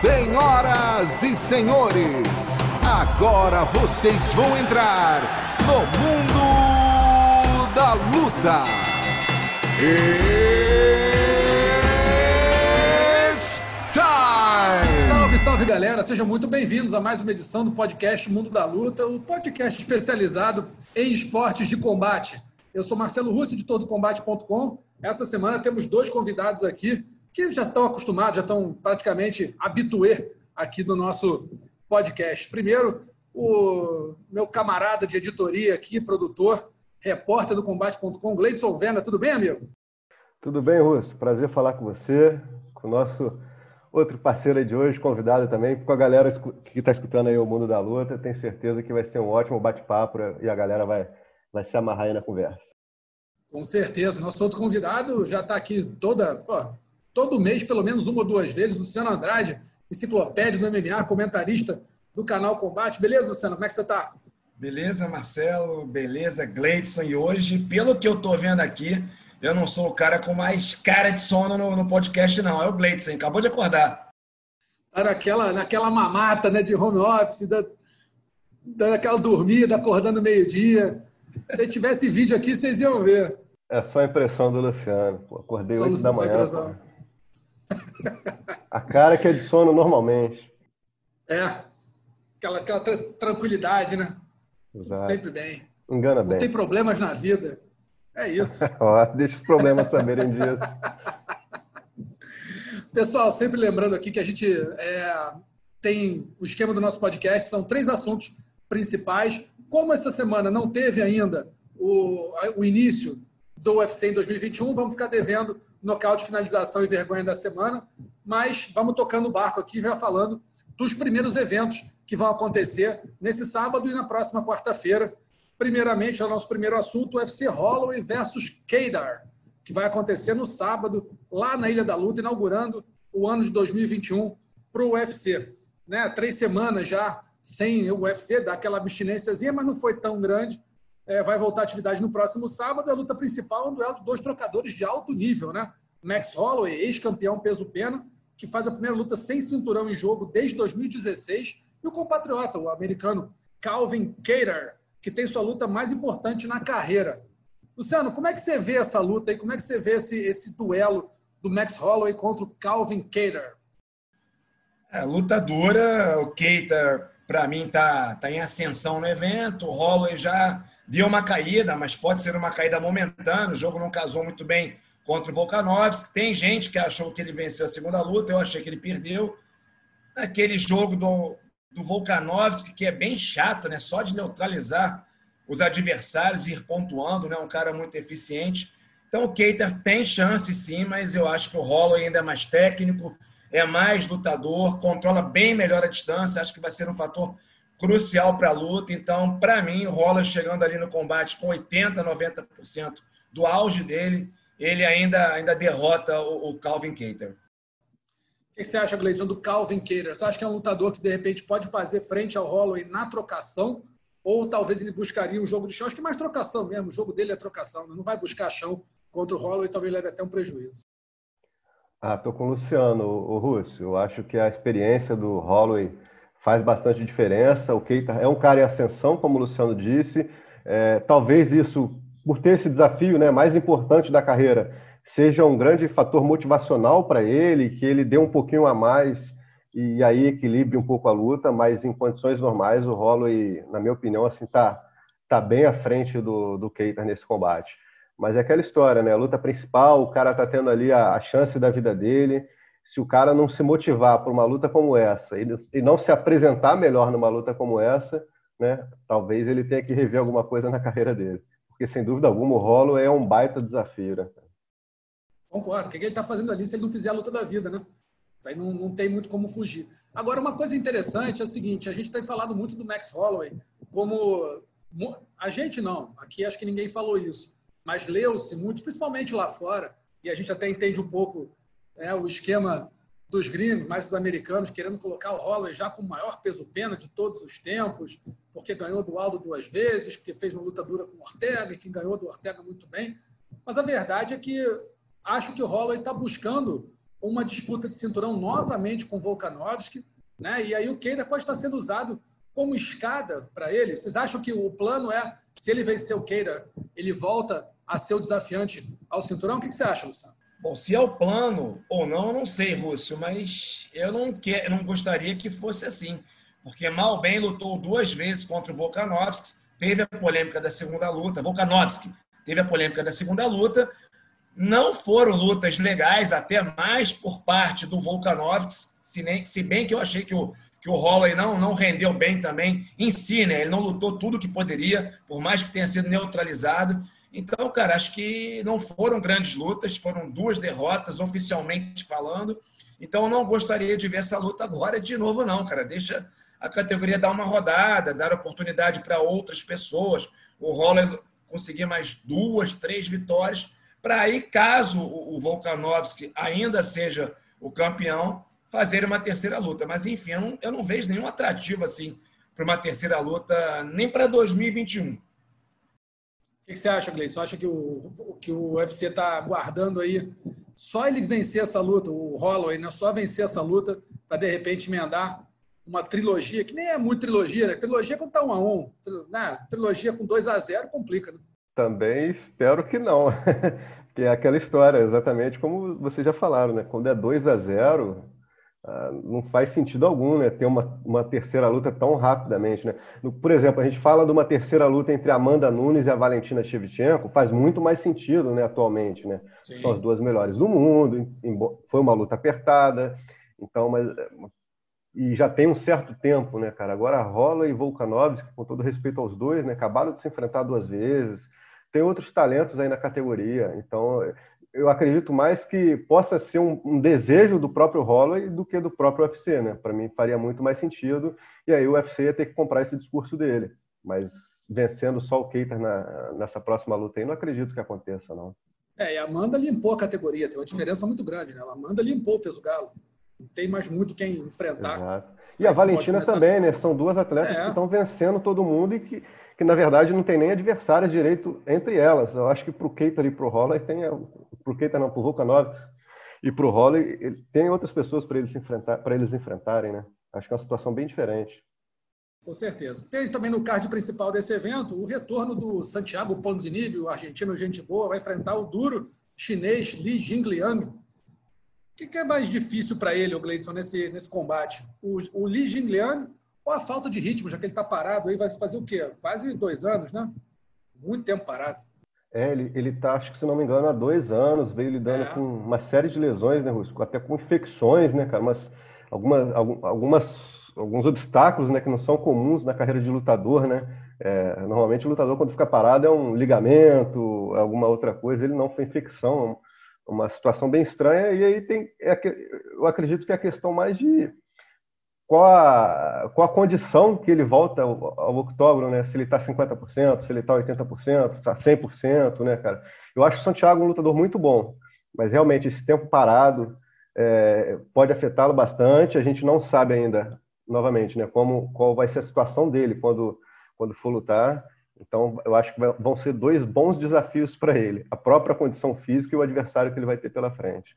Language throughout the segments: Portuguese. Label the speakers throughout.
Speaker 1: Senhoras e senhores, agora vocês vão entrar no mundo da luta. It's time!
Speaker 2: Salve, salve galera, sejam muito bem-vindos a mais uma edição do podcast Mundo da Luta, o podcast especializado em esportes de combate. Eu sou Marcelo Russo, editor do Combate.com. Essa semana temos dois convidados aqui que já estão acostumados, já estão praticamente habituê aqui no nosso podcast. Primeiro, o meu camarada de editoria aqui, produtor, repórter do Combate.com, Gleidson Venda. Tudo bem, amigo?
Speaker 3: Tudo bem, Russo. Prazer falar com você, com o nosso outro parceiro de hoje, convidado também, com a galera que está escutando aí o Mundo da Luta. Tenho certeza que vai ser um ótimo bate-papo e a galera vai, vai se amarrar aí na conversa.
Speaker 2: Com certeza. Nosso outro convidado já está aqui toda, pô, todo mês, pelo menos uma ou duas vezes, Luciano Andrade, enciclopédia do MMA, comentarista do canal Combate. Beleza, Luciano? Como é que você está?
Speaker 4: Beleza, Marcelo. Beleza, Gleidson. E hoje, pelo que eu estou vendo aqui, eu não sou o cara com mais cara de sono no, no podcast, não. É o Gleidson. Acabou de acordar.
Speaker 2: Tá naquela, naquela mamata né, de home office, da, dando aquela dormida, acordando meio-dia. Se tivesse vídeo aqui, vocês iam ver.
Speaker 3: É só a impressão do Luciano. Pô, acordei só 8 da manhã. A cara que é de sono normalmente.
Speaker 2: É. Aquela, aquela tra tranquilidade, né? Sempre bem.
Speaker 3: Engana
Speaker 2: Não
Speaker 3: bem.
Speaker 2: Não tem problemas na vida. É isso.
Speaker 3: Deixa os problemas saberem disso.
Speaker 2: Pessoal, sempre lembrando aqui que a gente é, tem o esquema do nosso podcast, são três assuntos principais. Como essa semana não teve ainda o, o início do UFC em 2021, vamos ficar devendo nocaute, finalização e vergonha da semana, mas vamos tocando o barco aqui, já falando dos primeiros eventos que vão acontecer nesse sábado e na próxima quarta-feira. Primeiramente, é o nosso primeiro assunto, UFC Holloway versus Kedar, que vai acontecer no sábado, lá na Ilha da Luta, inaugurando o ano de 2021 para o UFC. Né? Três semanas já sem o UFC, dá aquela abstinênciazinha, mas não foi tão grande. É, vai voltar à atividade no próximo sábado. A luta principal é um duelo de dois trocadores de alto nível, né? Max Holloway, ex-campeão peso-pena, que faz a primeira luta sem cinturão em jogo desde 2016, e o compatriota, o americano Calvin Cater, que tem sua luta mais importante na carreira. Luciano, como é que você vê essa luta e como é que você vê esse, esse duelo do Max Holloway contra o Calvin Cater?
Speaker 4: É, luta dura, o Cater, para mim, tá, tá em ascensão no evento, o Holloway já deu uma caída, mas pode ser uma caída momentânea, o jogo não casou muito bem contra o Volkanovski. Tem gente que achou que ele venceu a segunda luta, eu achei que ele perdeu. Aquele jogo do, do Volkanovski, que é bem chato, né? Só de neutralizar os adversários e ir pontuando, né? Um cara muito eficiente. Então o Keiter tem chance sim, mas eu acho que o Holloway ainda é mais técnico, é mais lutador, controla bem melhor a distância, acho que vai ser um fator crucial para a luta. Então, para mim, o Roller chegando ali no combate com 80, 90% do auge dele, ele ainda, ainda derrota o, o Calvin Cater.
Speaker 2: O que você acha, Gleison, do Calvin Cater? Você acha que é um lutador que, de repente, pode fazer frente ao Holloway na trocação? Ou talvez ele buscaria um jogo de chão? Acho que mais trocação mesmo. O jogo dele é trocação. Né? Não vai buscar chão contra o Holloway, talvez leve até um prejuízo.
Speaker 3: Ah, tô com o Luciano, o Russo. Eu acho que a experiência do Holloway faz bastante diferença. O Keita é um cara em ascensão, como o Luciano disse. É, talvez isso, por ter esse desafio né, mais importante da carreira, seja um grande fator motivacional para ele, que ele dê um pouquinho a mais e aí equilibre um pouco a luta, mas em condições normais o Holloway, na minha opinião, assim tá tá bem à frente do, do Keita nesse combate. Mas é aquela história, né? A luta principal, o cara tá tendo ali a, a chance da vida dele. Se o cara não se motivar por uma luta como essa e, não se apresentar melhor numa luta como essa, né? Talvez ele tenha que rever alguma coisa na carreira dele. Porque, sem dúvida alguma, o Rolo é um baita desafio, né?
Speaker 2: Concordo. O que ele está fazendo ali se ele não fizer a luta da vida, né? Aí não, não tem muito como fugir. Agora, uma coisa interessante é o seguinte: a gente tem falado muito do Max Holloway como. A gente não, aqui acho que ninguém falou isso, mas leu-se muito, principalmente lá fora, e a gente até entende um pouco é, o esquema dos gringos, mais dos americanos, querendo colocar o Holloway já com o maior peso-pena de todos os tempos, porque ganhou do Aldo duas vezes, porque fez uma luta dura com o Ortega, enfim, ganhou do Ortega muito bem. Mas a verdade é que acho que o Holloway está buscando uma disputa de cinturão novamente com Volkanovski, né? E aí o Keita pode estar sendo usado como escada para ele. Vocês acham que o plano é, se ele vencer o Keita, ele volta a ser o desafiante ao cinturão? O que você acha, Luciano?
Speaker 4: Bom, se é o plano ou não, eu não sei, Rússio, mas eu não, quer, não gostaria que fosse assim. Porque mal bem lutou duas vezes contra o Volkanovski, teve a polêmica da segunda luta. Volkanovski teve a polêmica da segunda luta. Não foram lutas legais, até mais por parte do Volkanovski, se, se bem que eu achei que o, que o Holloway não, não rendeu bem também em si, né? Ele não lutou tudo que poderia, por mais que tenha sido neutralizado. Então, cara, acho que não foram grandes lutas, foram duas derrotas oficialmente falando. Então, eu não gostaria de ver essa luta agora de novo, não, cara. Deixa a categoria dar uma rodada, dar oportunidade para outras pessoas. O Holler conseguir mais duas, três vitórias, para aí, caso o Volkanovski ainda seja o campeão, fazer uma terceira luta. Mas, enfim, eu não, eu não vejo nenhum atrativo assim para uma terceira luta, nem para 2021
Speaker 2: que, você acha, Gleison? Acha que o, que o UFC está guardando aí só ele vencer essa luta, o Holloway, né? só vencer essa luta para de repente emendar uma trilogia, que nem é muito trilogia, né? Trilogia quando tá um a um, né? Trilogia com 2 a 0 complica, né?
Speaker 3: Também espero que não. que é aquela história, exatamente como vocês já falaram, né? Quando é 2 a 0 ah, não faz sentido algum né, ter uma, uma terceira luta tão rapidamente. Né? Por exemplo, a gente fala de uma terceira luta entre Amanda Nunes e a Valentina Shevchenko, faz muito mais sentido né, atualmente. Né? São as duas melhores do mundo, foi uma luta apertada, então, mas, e já tem um certo tempo, né, cara? Agora rola e Volkanovski, com todo respeito aos dois, né, acabaram de se enfrentar duas vezes, tem outros talentos aí na categoria, então eu acredito mais que possa ser um, um, desejo do próprio Holloway do que do próprio UFC, né? Para mim faria muito mais sentido e aí o UFC ia ter que comprar esse discurso dele. Mas vencendo só o Keita na, nessa próxima luta aí, não acredito que aconteça, não.
Speaker 2: É, e a Amanda limpou a categoria, tem uma diferença muito grande, né? A Amanda limpou o peso galo. Não tem mais muito quem enfrentar.
Speaker 3: Exato. E a Valentina também, né? São duas atletas é. que estão vencendo todo mundo e que que na verdade não tem nem adversários direito entre elas. Eu acho que para o Keita e para o Holler tem para o Keita não, para o Volkanovski e para o Holler tem outras pessoas para eles enfrentar, eles enfrentarem, né? Acho que é uma situação bem diferente.
Speaker 2: Com certeza. Tem também no card principal desse evento o retorno do Santiago Ponzinibbio, argentino gente boa, vai enfrentar o duro chinês Li Jingliang. O que é mais difícil para ele, o Gleidson, nesse, nesse combate? O, o Li Jingliang ou a falta de ritmo, já que ele está parado aí, vai fazer o quê? Quase dois anos, né? Muito tempo parado.
Speaker 3: É, ele, ele tá, acho que se não me engano, há dois anos, veio lidando é. com uma série de lesões, né, Rusco? Até com infecções, né, cara? Mas algumas, algumas, alguns obstáculos, né, que não são comuns na carreira de lutador, né? É, normalmente o lutador, quando fica parado, é um ligamento, alguma outra coisa. Ele não foi infecção, é uma situação bem estranha. E aí tem, é, eu acredito que é a questão mais de qual a, qual a condição que ele volta ao, ao octógono, né? Se ele está 50%, se ele está 80%, está 100%, né, cara? Eu acho o Santiago um lutador muito bom, mas realmente esse tempo parado é, pode afetá-lo bastante. A gente não sabe ainda, novamente, né, como qual vai ser a situação dele quando quando for lutar. Então, eu acho que vão ser dois bons desafios para ele: a própria condição física e o adversário que ele vai ter pela frente.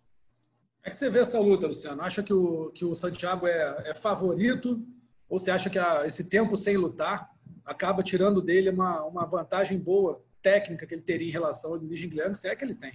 Speaker 2: É que você vê essa luta, Luciano? Acha que o, que o Santiago é, é favorito? Ou você acha que a, esse tempo sem lutar acaba tirando dele uma, uma vantagem boa, técnica, que ele teria em relação ao Luiz Guilherme, se é que ele tem?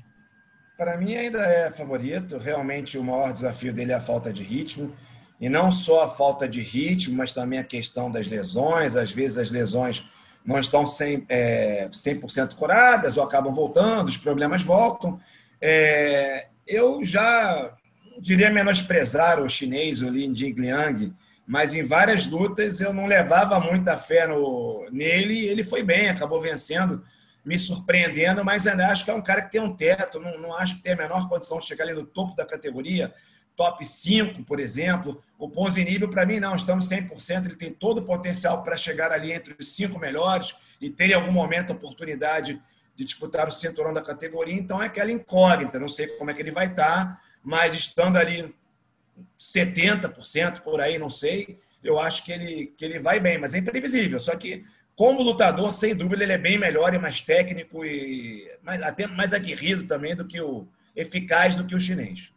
Speaker 4: Para mim ainda é favorito. Realmente o maior desafio dele é a falta de ritmo. E não só a falta de ritmo, mas também a questão das lesões. Às vezes as lesões não estão 100%, é, 100 curadas ou acabam voltando, os problemas voltam. É, eu já diria menosprezar o chinês, o Lin Jingliang, mas em várias lutas eu não levava muita fé no, nele ele foi bem, acabou vencendo, me surpreendendo, mas ainda acho que é um cara que tem um teto, não, não acho que tem a menor condição de chegar ali no topo da categoria, top 5, por exemplo. O Ponzinibbio, para mim, não, estamos 100%, ele tem todo o potencial para chegar ali entre os cinco melhores e ter em algum momento a oportunidade de disputar o cinturão da categoria, então é aquela incógnita, não sei como é que ele vai estar, mas estando ali 70% por aí, não sei, eu acho que ele, que ele vai bem, mas é imprevisível. Só que, como lutador, sem dúvida, ele é bem melhor e mais técnico e mais, até mais aguerrido também do que o eficaz do que o chinês.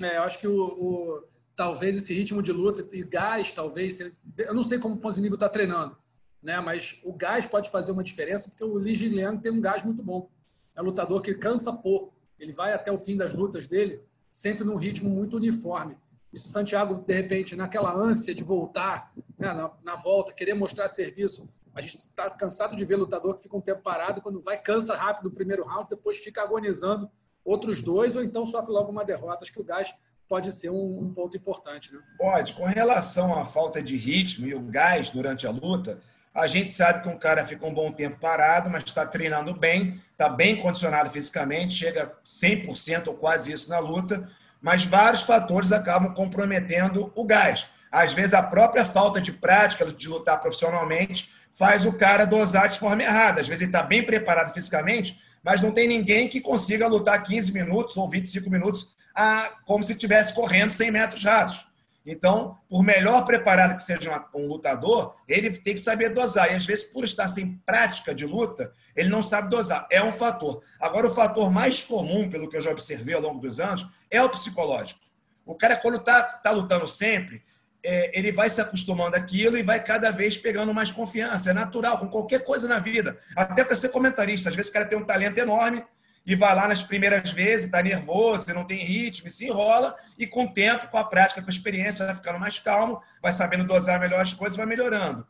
Speaker 2: É, eu acho que o, o, talvez esse ritmo de luta e gás, talvez. Eu não sei como o Ponzinibbio está treinando, né? mas o gás pode fazer uma diferença, porque o Li Jingliang tem um gás muito bom. É um lutador que cansa pouco. Ele vai até o fim das lutas dele sempre num ritmo muito uniforme. Isso Santiago, de repente, naquela ânsia de voltar, né, na, na, volta, querer mostrar serviço. A gente está cansado de ver lutador que fica um tempo parado, quando vai, cansa rápido no primeiro round, depois fica agonizando outros dois, ou então sofre logo uma derrota. Acho que o gás pode ser um, um ponto importante. Né?
Speaker 4: Pode. Com relação à falta de ritmo e o gás durante a luta, a gente sabe que um cara fica um bom tempo parado, mas está treinando bem, está bem condicionado fisicamente, chega 100% ou quase isso na luta, mas vários fatores acabam comprometendo o gás. Às vezes, a própria falta de prática de lutar profissionalmente faz o cara dosar de forma errada. Às vezes, ele está bem preparado fisicamente, mas não tem ninguém que consiga lutar 15 minutos ou 25 minutos ah, como se estivesse correndo 100 metros rasos. Então, por melhor preparado que seja um lutador, ele tem que saber dosar. E às vezes, por estar sem prática de luta, ele não sabe dosar. É um fator. Agora, o fator mais comum, pelo que eu já observei ao longo dos anos, é o psicológico. O cara, quando está tá lutando sempre, é, ele vai se acostumando àquilo e vai cada vez pegando mais confiança. É natural, com qualquer coisa na vida. Até para ser comentarista. Às vezes, o cara tem um talento enorme, e vai lá nas primeiras vezes, está nervoso, não tem ritmo, se enrola, e com o tempo, com a prática, com a experiência, vai ficando mais calmo, vai sabendo dosar melhor as coisas, vai melhorando.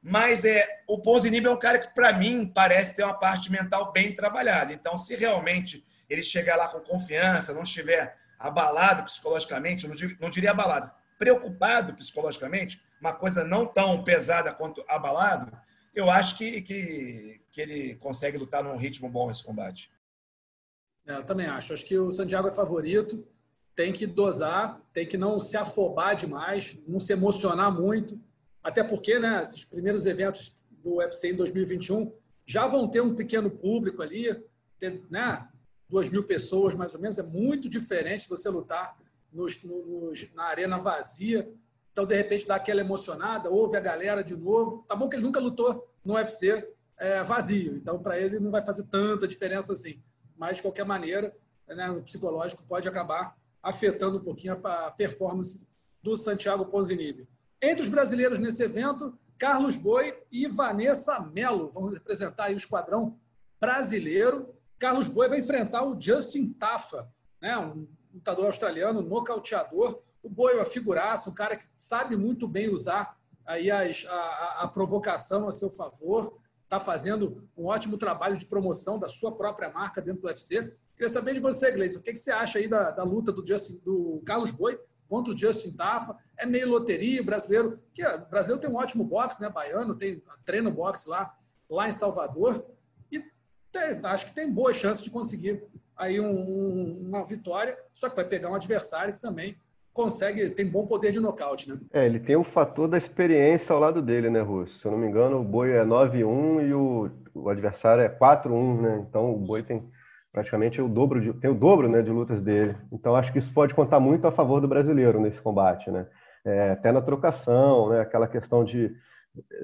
Speaker 4: Mas é, o Ponzinibbio é um cara que, para mim, parece ter uma parte mental bem trabalhada. Então, se realmente ele chegar lá com confiança, não estiver abalado psicologicamente, não diria, não diria abalado, preocupado psicologicamente, uma coisa não tão pesada quanto abalado, eu acho que, que, que ele consegue lutar num ritmo bom esse combate.
Speaker 2: É, eu também acho. Acho que o Santiago é favorito. Tem que dosar, tem que não se afobar demais, não se emocionar muito. Até porque, né, esses primeiros eventos do UFC em 2021 já vão ter um pequeno público ali, ter, né, duas mil pessoas mais ou menos. É muito diferente você lutar nos, nos, na arena vazia. Então, de repente, dá aquela emocionada, ouve a galera de novo. Tá bom que ele nunca lutou no UFC é, vazio, então para ele não vai fazer tanta diferença assim mas de qualquer maneira, né, o psicológico pode acabar afetando um pouquinho a performance do Santiago Ponzinibbio. Entre os brasileiros nesse evento, Carlos Boi e Vanessa Mello vão representar o esquadrão brasileiro. Carlos Boi vai enfrentar o Justin Tafa, né, um lutador australiano, nocauteador. O Boi é uma figuraça, um cara que sabe muito bem usar aí as, a, a provocação a seu favor está fazendo um ótimo trabalho de promoção da sua própria marca dentro do UFC. Queria saber de você, Gleison, o que, que você acha aí da, da luta do, Justin, do Carlos Boi contra o Justin Tafa? É meio loteria, brasileiro, que o Brasil tem um ótimo boxe, né? Baiano, tem treino boxe lá, lá em Salvador. E tem, acho que tem boa chance de conseguir aí um, um, uma vitória, só que vai pegar um adversário que também consegue, tem bom poder de nocaute, né?
Speaker 3: É, ele tem o fator da experiência ao lado dele, né, Russo? Se eu não me engano, o Boi é 9-1 e o, o adversário é 4-1, né? Então o Boi tem praticamente o dobro de, tem o dobro, né, de lutas dele. Então acho que isso pode contar muito a favor do brasileiro nesse combate, né? É, até na trocação, né, aquela questão de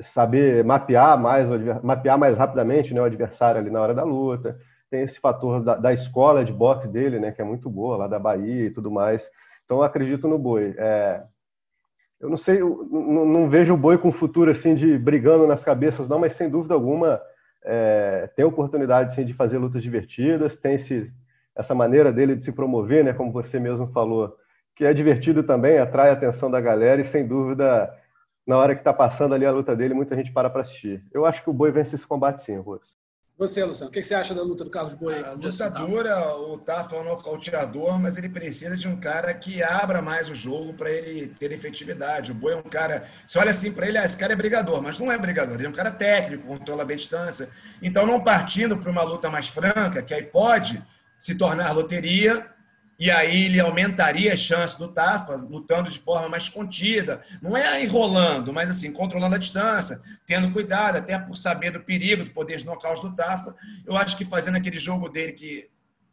Speaker 3: saber mapear mais mapear mais rapidamente, né, o adversário ali na hora da luta. Tem esse fator da, da escola de boxe dele, né, que é muito boa, lá da Bahia e tudo mais. Então, acredito no boi. É, eu não sei, eu não, vejo o boi com futuro assim de brigando nas cabeças, não, mas sem dúvida alguma é, tem oportunidade de fazer lutas divertidas, tem esse, essa maneira dele de se promover, né, como você mesmo falou, que é divertido também, atrai a atenção da galera e sem dúvida, na hora que está passando ali a luta dele, muita gente para para assistir. Eu acho que o boi vence esse combate sim, Russo.
Speaker 2: Você, Luciano, o que você acha da luta do Carlos Boi? A
Speaker 4: luta dura, o Tafa é um nocauteador, mas ele precisa de um cara que abra mais o jogo para ele ter efetividade. O Boi é um cara. Você olha assim para ele, ah, esse cara é brigador, mas não é brigador, ele é um cara técnico, controla bem a distância. Então, não partindo para uma luta mais franca, que aí pode se tornar loteria, e aí ele aumentaria a chance do Tafa lutando de forma mais contida. Não é enrolando, mas assim, controlando a distância, tendo cuidado, até por saber do perigo, do poder de nocaute do Tafa. Eu acho que fazendo aquele jogo dele que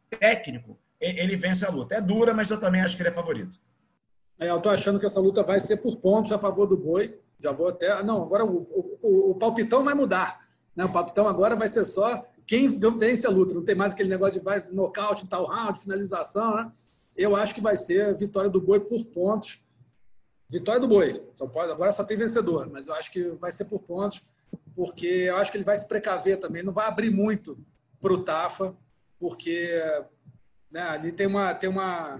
Speaker 4: técnico, ele vence a luta. É dura, mas eu também acho que ele é favorito.
Speaker 2: É, eu estou achando que essa luta vai ser por pontos a favor do Boi. Já vou até. Não, agora o, o, o palpitão vai mudar. Né? O palpitão agora vai ser só quem vence a luta. Não tem mais aquele negócio de vai nocaute, tal round, finalização, né? Eu acho que vai ser vitória do Boi por pontos. Vitória do Boi. Agora só tem vencedor, mas eu acho que vai ser por pontos, porque eu acho que ele vai se precaver também. Não vai abrir muito para o Tafa, porque né, ali tem, uma, tem uma,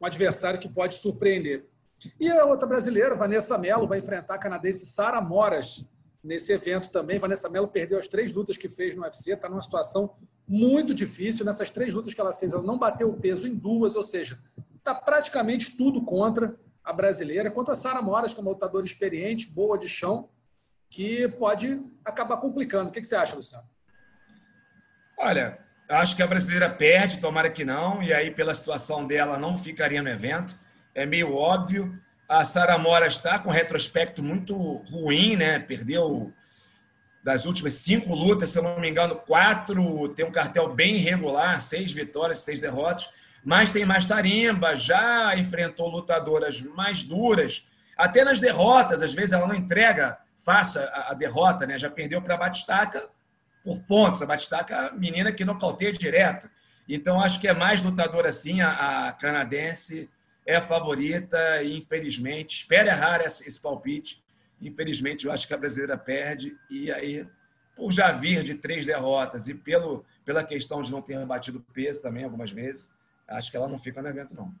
Speaker 2: um adversário que pode surpreender. E a outra brasileira, Vanessa Mello, vai enfrentar a canadense Sara Moras nesse evento também. Vanessa Mello perdeu as três lutas que fez no UFC, está numa situação muito difícil. Nessas três lutas que ela fez, ela não bateu o peso em duas, ou seja, está praticamente tudo contra a brasileira. Contra a Sara Moras, que é uma lutadora experiente, boa de chão, que pode acabar complicando. O que você acha, Luciano?
Speaker 4: Olha, acho que a brasileira perde, tomara que não, e aí, pela situação dela, não ficaria no evento. É meio óbvio. A Sara Moras está com um retrospecto muito ruim, né? Perdeu das últimas cinco lutas, se eu não me engano, quatro tem um cartel bem irregular, seis vitórias, seis derrotas, mas tem mais tarimba, já enfrentou lutadoras mais duras, até nas derrotas, às vezes ela não entrega fácil a, derrota, né? Já perdeu para a Batistaca por pontos, a Batistaca, menina que nocauteia direto. Então, acho que é mais lutadora assim, a canadense é a favorita e, infelizmente, espero errar esse, palpite, Infelizmente, eu acho que a brasileira perde. E aí, por já vir de três derrotas e pelo, pela questão de não ter batido peso também algumas vezes, acho que ela não fica no evento, não.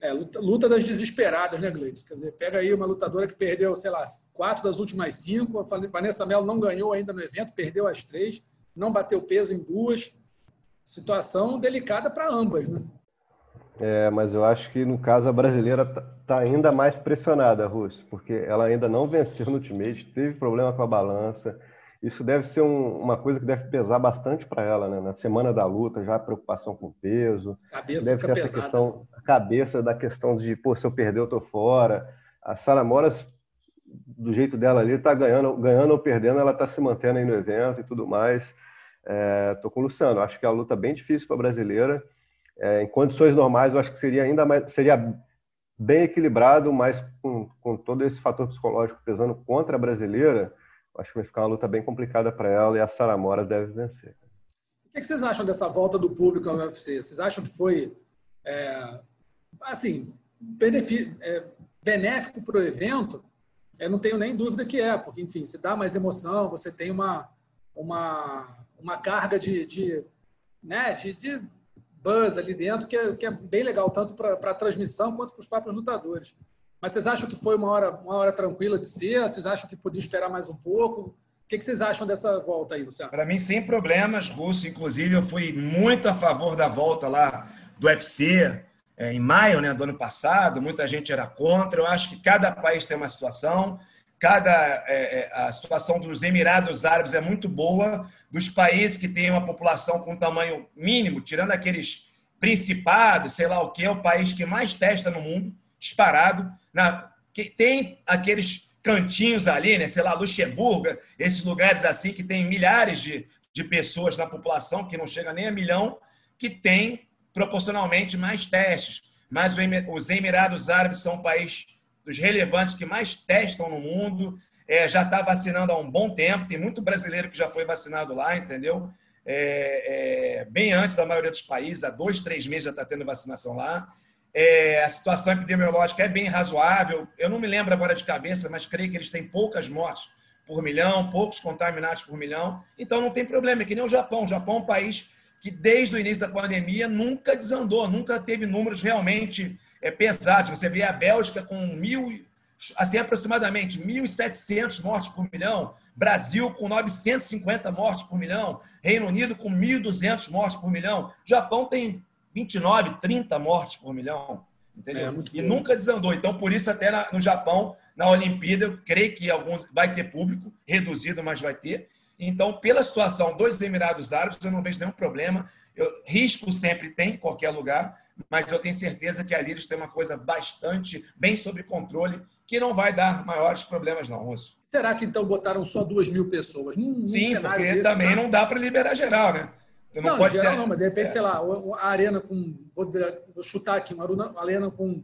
Speaker 2: É, luta, luta das desesperadas, né, Gleitos? Quer dizer, pega aí uma lutadora que perdeu, sei lá, quatro das últimas cinco. A Vanessa Melo não ganhou ainda no evento, perdeu as três, não bateu peso em duas. Situação delicada para ambas, né?
Speaker 3: É, mas eu acho que no caso a brasileira está tá ainda mais pressionada, Russo, porque ela ainda não venceu no Ultimate, teve problema com a balança. Isso deve ser um, uma coisa que deve pesar bastante para ela, né? Na semana da luta, já a preocupação com o peso.
Speaker 2: Cabeça
Speaker 3: deve ter essa
Speaker 2: pesada.
Speaker 3: questão, a cabeça da questão de, pô, se eu perder, eu tô fora. A Sara Moras, do jeito dela ali, tá ganhando, ganhando ou perdendo, ela tá se mantendo aí no evento e tudo mais. É, tô com o Luciano, acho que é uma luta bem difícil para a brasileira. É, em condições normais, eu acho que seria ainda mais, seria bem equilibrado, mas com, com todo esse fator psicológico pesando contra a brasileira, acho que vai ficar uma luta bem complicada para ela e a Sara Mora deve vencer.
Speaker 2: O que, vocês acham dessa volta do público ao UFC? Vocês acham que foi, é, assim, é, benéfico para o evento? Eu não tenho nem dúvida que é, porque, enfim, se dá mais emoção, você tem uma, uma, uma carga de, de, né, de, de buzz ali dentro, que é, que é bem legal, tanto para a transmissão quanto para os próprios lutadores. Mas vocês acham que foi uma hora, uma hora tranquila de ser? Vocês acham que podia esperar mais um pouco? O que, que vocês acham dessa volta aí, Luciano?
Speaker 4: Para mim, sem problemas, Russo. Inclusive, eu fui muito a favor da volta lá do UFC é, em maio né, do ano passado. Muita gente era contra. Eu acho que cada país tem uma situação. Cada é, é a situação dos Emirados Árabes é muito boa dos países que têm uma população com tamanho mínimo, tirando aqueles principados, sei lá o que, é o país que mais testa no mundo, disparado. Na, que tem aqueles cantinhos ali, né, sei lá, Luxemburgo, esses lugares assim que tem milhares de, de pessoas na população, que não chega nem a milhão, que tem proporcionalmente mais testes. Mas os Emirados Árabes são um país dos relevantes que mais testam no mundo, é, já está vacinando há um bom tempo, tem muito brasileiro que já foi vacinado lá, entendeu? É, é, bem antes da maioria dos países, há dois, três meses já está tendo vacinação lá. É, a situação epidemiológica é bem razoável. Eu não me lembro agora de cabeça, mas creio que eles têm poucas mortes por milhão, poucos contaminados por milhão. Então não tem problema, é que nem o Japão. O Japão é um país que desde o início da pandemia nunca desandou, nunca teve números realmente é, pesados. Você vê a Bélgica com mil, assim, aproximadamente 1.700 mortes por milhão, Brasil com 950 mortes por milhão, Reino Unido com 1.200 mortes por milhão, Japão tem 29, 30 mortes por milhão, entendeu? É, e bom. nunca desandou. Então, por isso, até na, no Japão, na Olimpíada, eu creio que alguns vai ter público, reduzido, mas vai ter. Então, pela situação dos Emirados Árabes, eu não vejo nenhum problema. Eu, risco sempre tem em qualquer lugar, mas eu tenho certeza que ali eles têm uma coisa bastante bem sob controle que não vai dar maiores problemas, não, Russo.
Speaker 2: Será que então botaram só duas mil pessoas?
Speaker 4: Num, Sim, num porque desse, também não dá para liberar geral, né?
Speaker 2: Então, não, não, pode geral ser... não, mas de repente, é. sei lá, a arena com. Vou, vou chutar aqui, uma arena com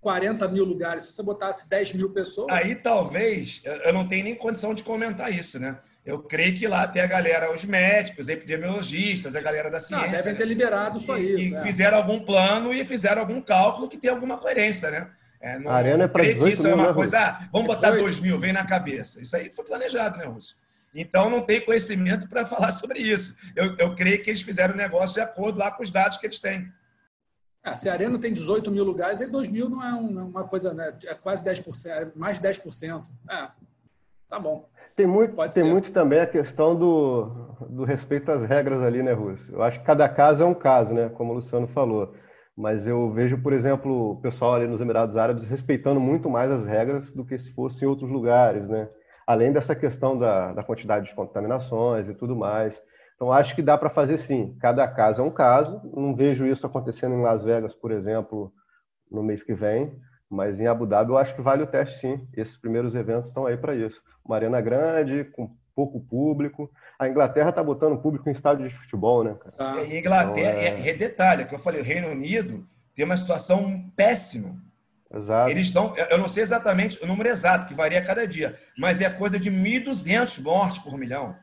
Speaker 2: 40 mil lugares. Se você botasse 10 mil pessoas.
Speaker 4: Aí talvez, eu não tenho nem condição de comentar isso, né? Eu creio que lá tem a galera, os médicos, epidemiologistas, a galera da ciência. Não,
Speaker 2: devem ter liberado só
Speaker 4: e,
Speaker 2: isso.
Speaker 4: E é. fizeram algum plano e fizeram algum cálculo que tem alguma coerência, né?
Speaker 3: É, não, a arena é para
Speaker 4: creio que isso é uma né, coisa. Ah, vamos botar 2 mil, vem na cabeça. Isso aí foi planejado, né, Russo? Então não tem conhecimento para falar sobre isso. Eu, eu creio que eles fizeram o negócio de acordo lá com os dados que eles têm.
Speaker 2: Ah, se a Arena tem 18 mil lugares, aí 2 mil não é uma coisa, né? É quase 10%, é mais de 10%. É, tá bom.
Speaker 3: Tem muito, Pode tem ser. muito também a questão do, do respeito às regras ali, né, Russo? Eu acho que cada caso é um caso, né? Como o Luciano falou. Mas eu vejo, por exemplo, o pessoal ali nos Emirados Árabes respeitando muito mais as regras do que se fosse em outros lugares, né? Além dessa questão da, da quantidade de contaminações e tudo mais. Então, acho que dá para fazer sim. Cada caso é um caso. Não vejo isso acontecendo em Las Vegas, por exemplo, no mês que vem. Mas em Abu Dhabi eu acho que vale o teste sim. Esses primeiros eventos estão aí para isso uma arena grande, com pouco público. A Inglaterra está botando público em estádio de futebol, né, cara?
Speaker 4: E Inglaterra, então, é... é detalhe, que eu falei, o Reino Unido tem uma situação péssima.
Speaker 3: Exato.
Speaker 4: Eles estão, eu não sei exatamente o número exato, que varia a cada dia, mas é coisa de 1.200 mortes por milhão.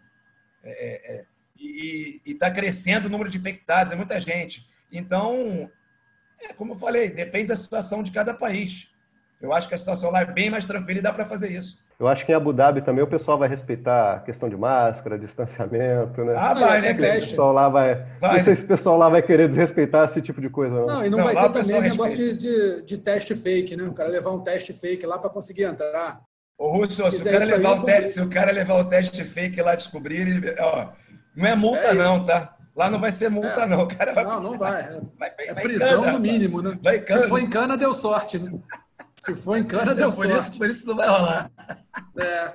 Speaker 4: É, é, é e está crescendo o número de infectados, é muita gente. Então, é, como eu falei, depende da situação de cada país. Eu acho que a situação lá é bem mais tranquila e dá para fazer isso.
Speaker 3: Eu acho que em Abu Dhabi também o pessoal vai respeitar a questão de máscara, distanciamento, né?
Speaker 4: Ah, vai, né,
Speaker 3: O pessoal lá vai, vai. Não sei se o pessoal lá vai querer desrespeitar esse tipo de coisa, não.
Speaker 2: Não, e não, não vai ter também negócio de, de, de, teste fake, né? O cara levar um teste fake lá para conseguir entrar.
Speaker 4: Ô, Russo, se, o cara levar o teste, se o cara levar o teste fake lá descobrir, ele, ó, não é multa é não, tá? Lá não vai ser multa, é. não. O cara vai,
Speaker 2: não, não vai. É, vai, vai é prisão cana, no mínimo, né? Se for em cana, deu sorte, né? Se for em cana, deu
Speaker 4: por
Speaker 2: sorte.
Speaker 4: Isso, por isso não vai rolar. É.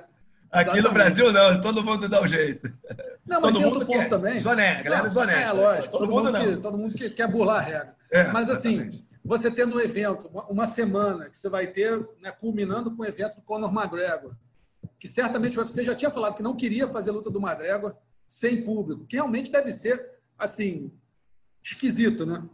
Speaker 4: Aqui no Brasil, não. Todo mundo dá um jeito.
Speaker 2: Não, mas todo mundo quer. também.
Speaker 4: Desonesta, galera desonesta.
Speaker 2: É, lógico. Todo, todo mundo, mundo que, todo mundo que quer burlar a regra. É, mas, assim, exatamente. você tendo um evento, uma semana, que você vai ter, né, culminando com o evento do Conor McGregor, que certamente o UFC já tinha falado que não queria fazer luta do McGregor sem público, que realmente deve ser, assim, esquisito, né?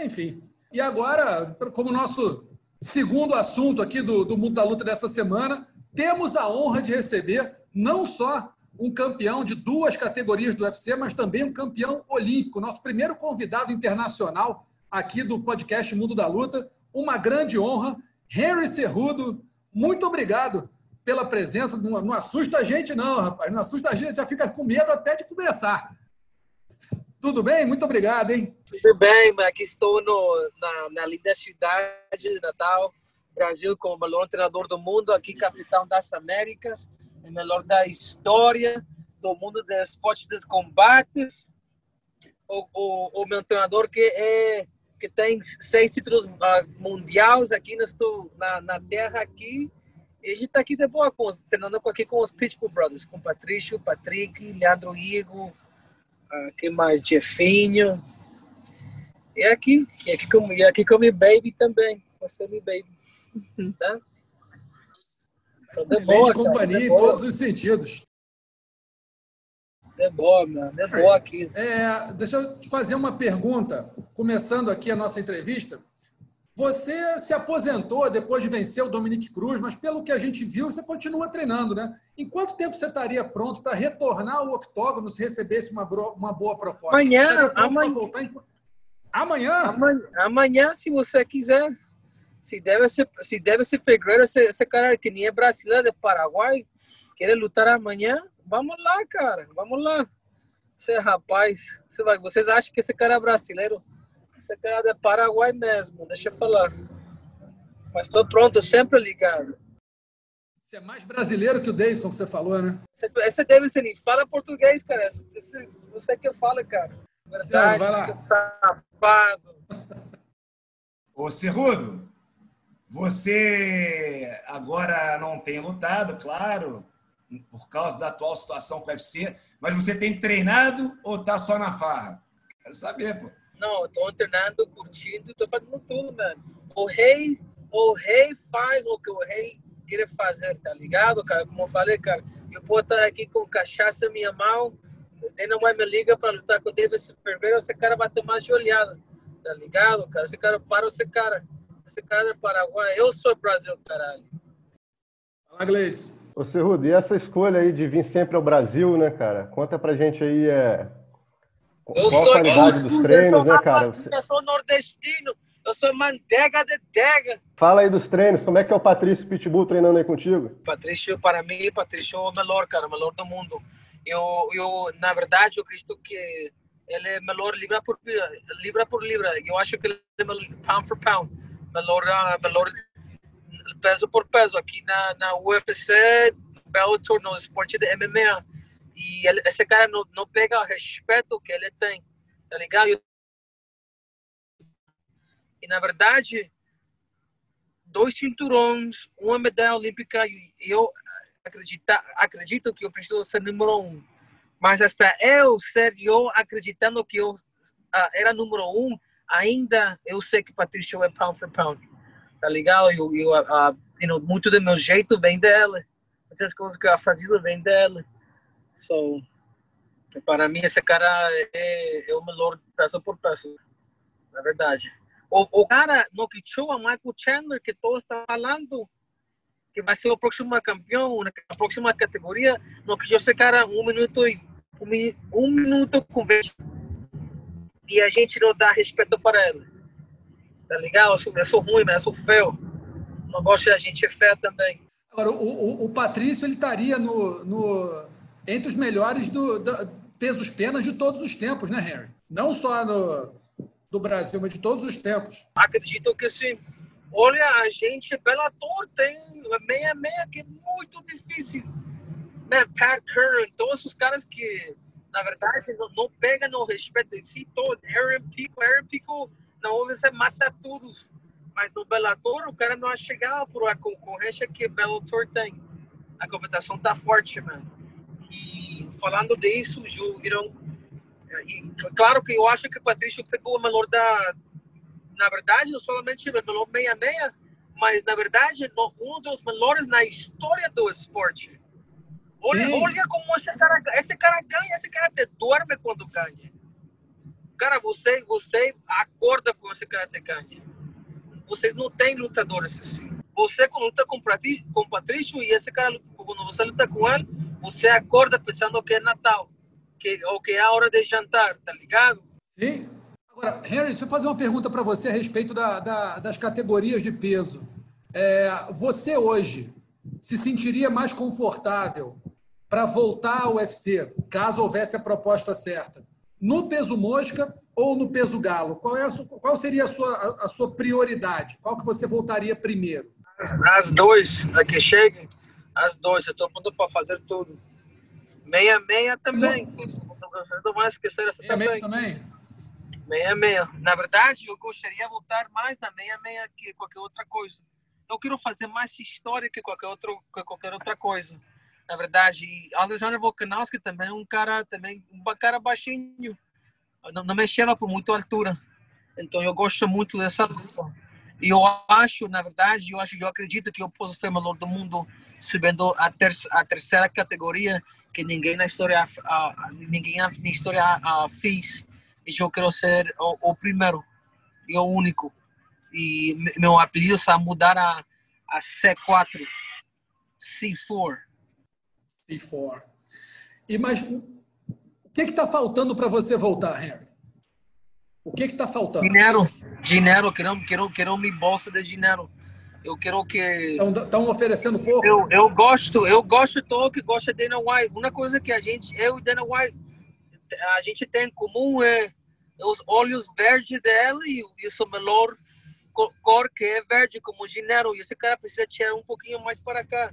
Speaker 2: Enfim. E agora, como nosso Segundo assunto aqui do, do Mundo da Luta dessa semana, temos a honra de receber não só um campeão de duas categorias do UFC, mas também um campeão olímpico, nosso primeiro convidado internacional aqui do podcast Mundo da Luta. Uma grande honra. Henry Cerrudo, muito obrigado pela presença. Não, não assusta a gente, não, rapaz. Não assusta a gente, já fica com medo até de começar. Tudo bem? Muito obrigado, hein?
Speaker 5: Tudo bem, mas aqui estou no, na, na linda cidade de Natal, Brasil, como o melhor treinador do mundo, aqui capitão das Américas, o melhor da história do mundo dos esportes de combates, o, o, o meu treinador que é que tem seis títulos uh, mundiais aqui no, na, na terra aqui, e a gente está aqui de boa, com, treinando aqui com os Pitbull Brothers, com Patrício, Patrick, Leandro Igo, aqui mais Jefinho. E aqui, e aqui com, e aqui com Baby também. Você me Baby. tá?
Speaker 2: Só de boa, companhia em todos os sentidos.
Speaker 5: É boa, mano. É boa aqui.
Speaker 2: É, deixa eu te fazer uma pergunta, começando aqui a nossa entrevista. Você se aposentou depois de vencer o Dominique Cruz, mas pelo que a gente viu, você continua treinando, né? Em quanto tempo você estaria pronto para retornar ao octógono se recebesse uma, uma boa proposta?
Speaker 5: Amanhã, amanhã.
Speaker 2: Em... amanhã.
Speaker 5: amanhã. Amanhã, se você quiser. Se deve ser, se deve ser fevereiro, esse, esse cara que nem é brasileiro, é Paraguai, quer lutar amanhã, vamos lá, cara, vamos lá. Você, rapaz, você vai, vocês acham que esse cara é brasileiro? Essa cara é Paraguai mesmo, deixa eu falar. Mas estou pronto, sempre ligado.
Speaker 2: Você é mais brasileiro que o Davidson que você falou, né?
Speaker 5: Esse Davidson fala português, cara. Esse, você que fala, cara. Verdade, vai lá. safado.
Speaker 4: Ô, Cerrudo, você agora não tem lutado, claro, por causa da atual situação com o UFC, mas você tem treinado ou tá só na farra? Quero saber, pô.
Speaker 5: Não, eu tô treinando, curtindo, tô fazendo tudo, mano. O rei, o rei faz o que o rei quer fazer, tá ligado, cara? Como eu falei, cara, eu posso estar aqui com cachaça na minha mão, ele não vai me ligar para lutar com o Davis primeiro, esse cara vai tomar de olhada, tá ligado, cara? Esse cara para, esse cara, esse cara é Paraguai, eu sou Brasil, caralho.
Speaker 2: Fala, Gleice.
Speaker 3: Ô, Cerrudo, e essa escolha aí de vir sempre ao Brasil, né, cara? Conta pra gente aí, é...
Speaker 5: Eu
Speaker 3: qual
Speaker 5: sou
Speaker 3: a qualidade dos treinos, né, cara? Você-
Speaker 5: Eu sou nordestino, eu sou manteiga de tega.
Speaker 3: Fala aí dos treinos, como é que é o Patrício Pitbull treinando aí contigo?
Speaker 5: Patrício, para mim, Patrício é o melhor, cara, o melhor do mundo. Eu, eu, na verdade, eu acredito que ele é melhor libra por libra. Por libra. Eu acho que ele é melhor pound for pound. Melhor, melhor peso por peso. Aqui na, na UFC, Bellator, no esporte de MMA. E ele- esse cara não, não pega o respeito que ele tem. Tá ligado? E, na verdade, dois cinturões, uma medalha olímpica, e eu acredita, acredito que eu preciso ser número um. Mas até eu ser eu acreditando que eu ah, era número um, ainda eu sei que Patrício é pound for pound. Tá ligado? Eu, eu, ah, you know, muito do meu jeito vem dela. Muitas coisas que eu fazia vem dela. So, para mim, esse cara é, é o melhor peça por peça. Na verdade. O, o cara no que a Michael Chandler, que todos estão falando, que vai ser o próximo campeão na próxima categoria, no que esse cara um minuto e um, um minuto 20 e a gente não dá respeito para ele. Tá ligado? Eu sou, eu sou ruim, mas eu sou feio. Não gosto da gente é feia também.
Speaker 2: Agora, o, o, o Patrício ele estaria no, no, entre os melhores do, da- pesos penas de todos os tempos, né, Harry? Não só no, do Brasil, mas de todos os tempos.
Speaker 5: Acredito que sim. Olha, a gente, Bellator tem meia-meia que é muito difícil. Né? Pat Curran, todos os caras que, na verdade, não, não pegam no respeito de si todo. Aaron Pico, Aaron Pico, não você mata todos. Mas no Bellator, o cara não chegar por a concorrência que Bellator tem. A competição tá forte, mano. E falando disso, you know, e, claro que eu acho que o Patrício pegou o melhor da, na verdade, não somente o melhor meia-meia, mas na verdade, no- um dos melhores na história do esporte. Olha,
Speaker 2: Sim.
Speaker 5: olha como esse cara, esse cara ganha, esse cara te dorme quando ganha. Cara, você, você acorda com esse cara te ganha. Você não tem lutadores assim. Você quando luta com, com o Patrício e esse cara, quando você luta com ele, você acorda pensando que é Natal, que, ou que é a hora de jantar, tá ligado?
Speaker 2: Sim. Agora, Harry, deixa eu fazer uma pergunta para você a respeito da- da- das categorias de peso. É, você hoje se sentiria mais confortável para voltar ao UFC, caso houvesse a proposta certa, no peso mosca ou no peso galo? Qual, é a qual seria a sua, a- a sua prioridade? Qual que você voltaria primeiro?
Speaker 5: As dois, a que cheguem, as dois, eu estou pronto para fazer tudo. Meia, meia também. Não mais esquecer essa
Speaker 2: Meia meia
Speaker 5: também.
Speaker 2: também?
Speaker 5: Meia, meia. Na verdade, eu gostaria de voltar mais na meia, meia que qualquer outra coisa. Eu quero fazer mais história que qualquer, outro, que qualquer outra coisa. Na verdade, e Alexander Volkanovski também é um cara, também, um cara baixinho. Não, não me chama por muita altura. Então, eu gosto muito dessa luta. E eu acho, na verdade, eu acho, eu acredito que eu posso ser o melhor do mundo subindo a, ter, a terceira categoria que ninguém na história, ah, ninguém na história ah, fez. E eu quero ser o, o primeiro e o único. E me- meu apelido vai mudar a, a C4, C4.
Speaker 2: C4. E mas o que está faltando para você voltar, Harry? O que está faltando?
Speaker 5: Dinheiro, dinheiro, quero, quero, quero minha bolsa de dinheiro. Eu quero que
Speaker 2: Estão oferecendo pouco?
Speaker 5: eu, eu gosto, eu gosto do que gosta de Dana White. Uma coisa que a gente, eu e Dana White, a gente tem em comum é os olhos verdes dela e, e o seu melhor co- cor que é verde como dinheiro. E esse cara precisa tirar um pouquinho mais para cá,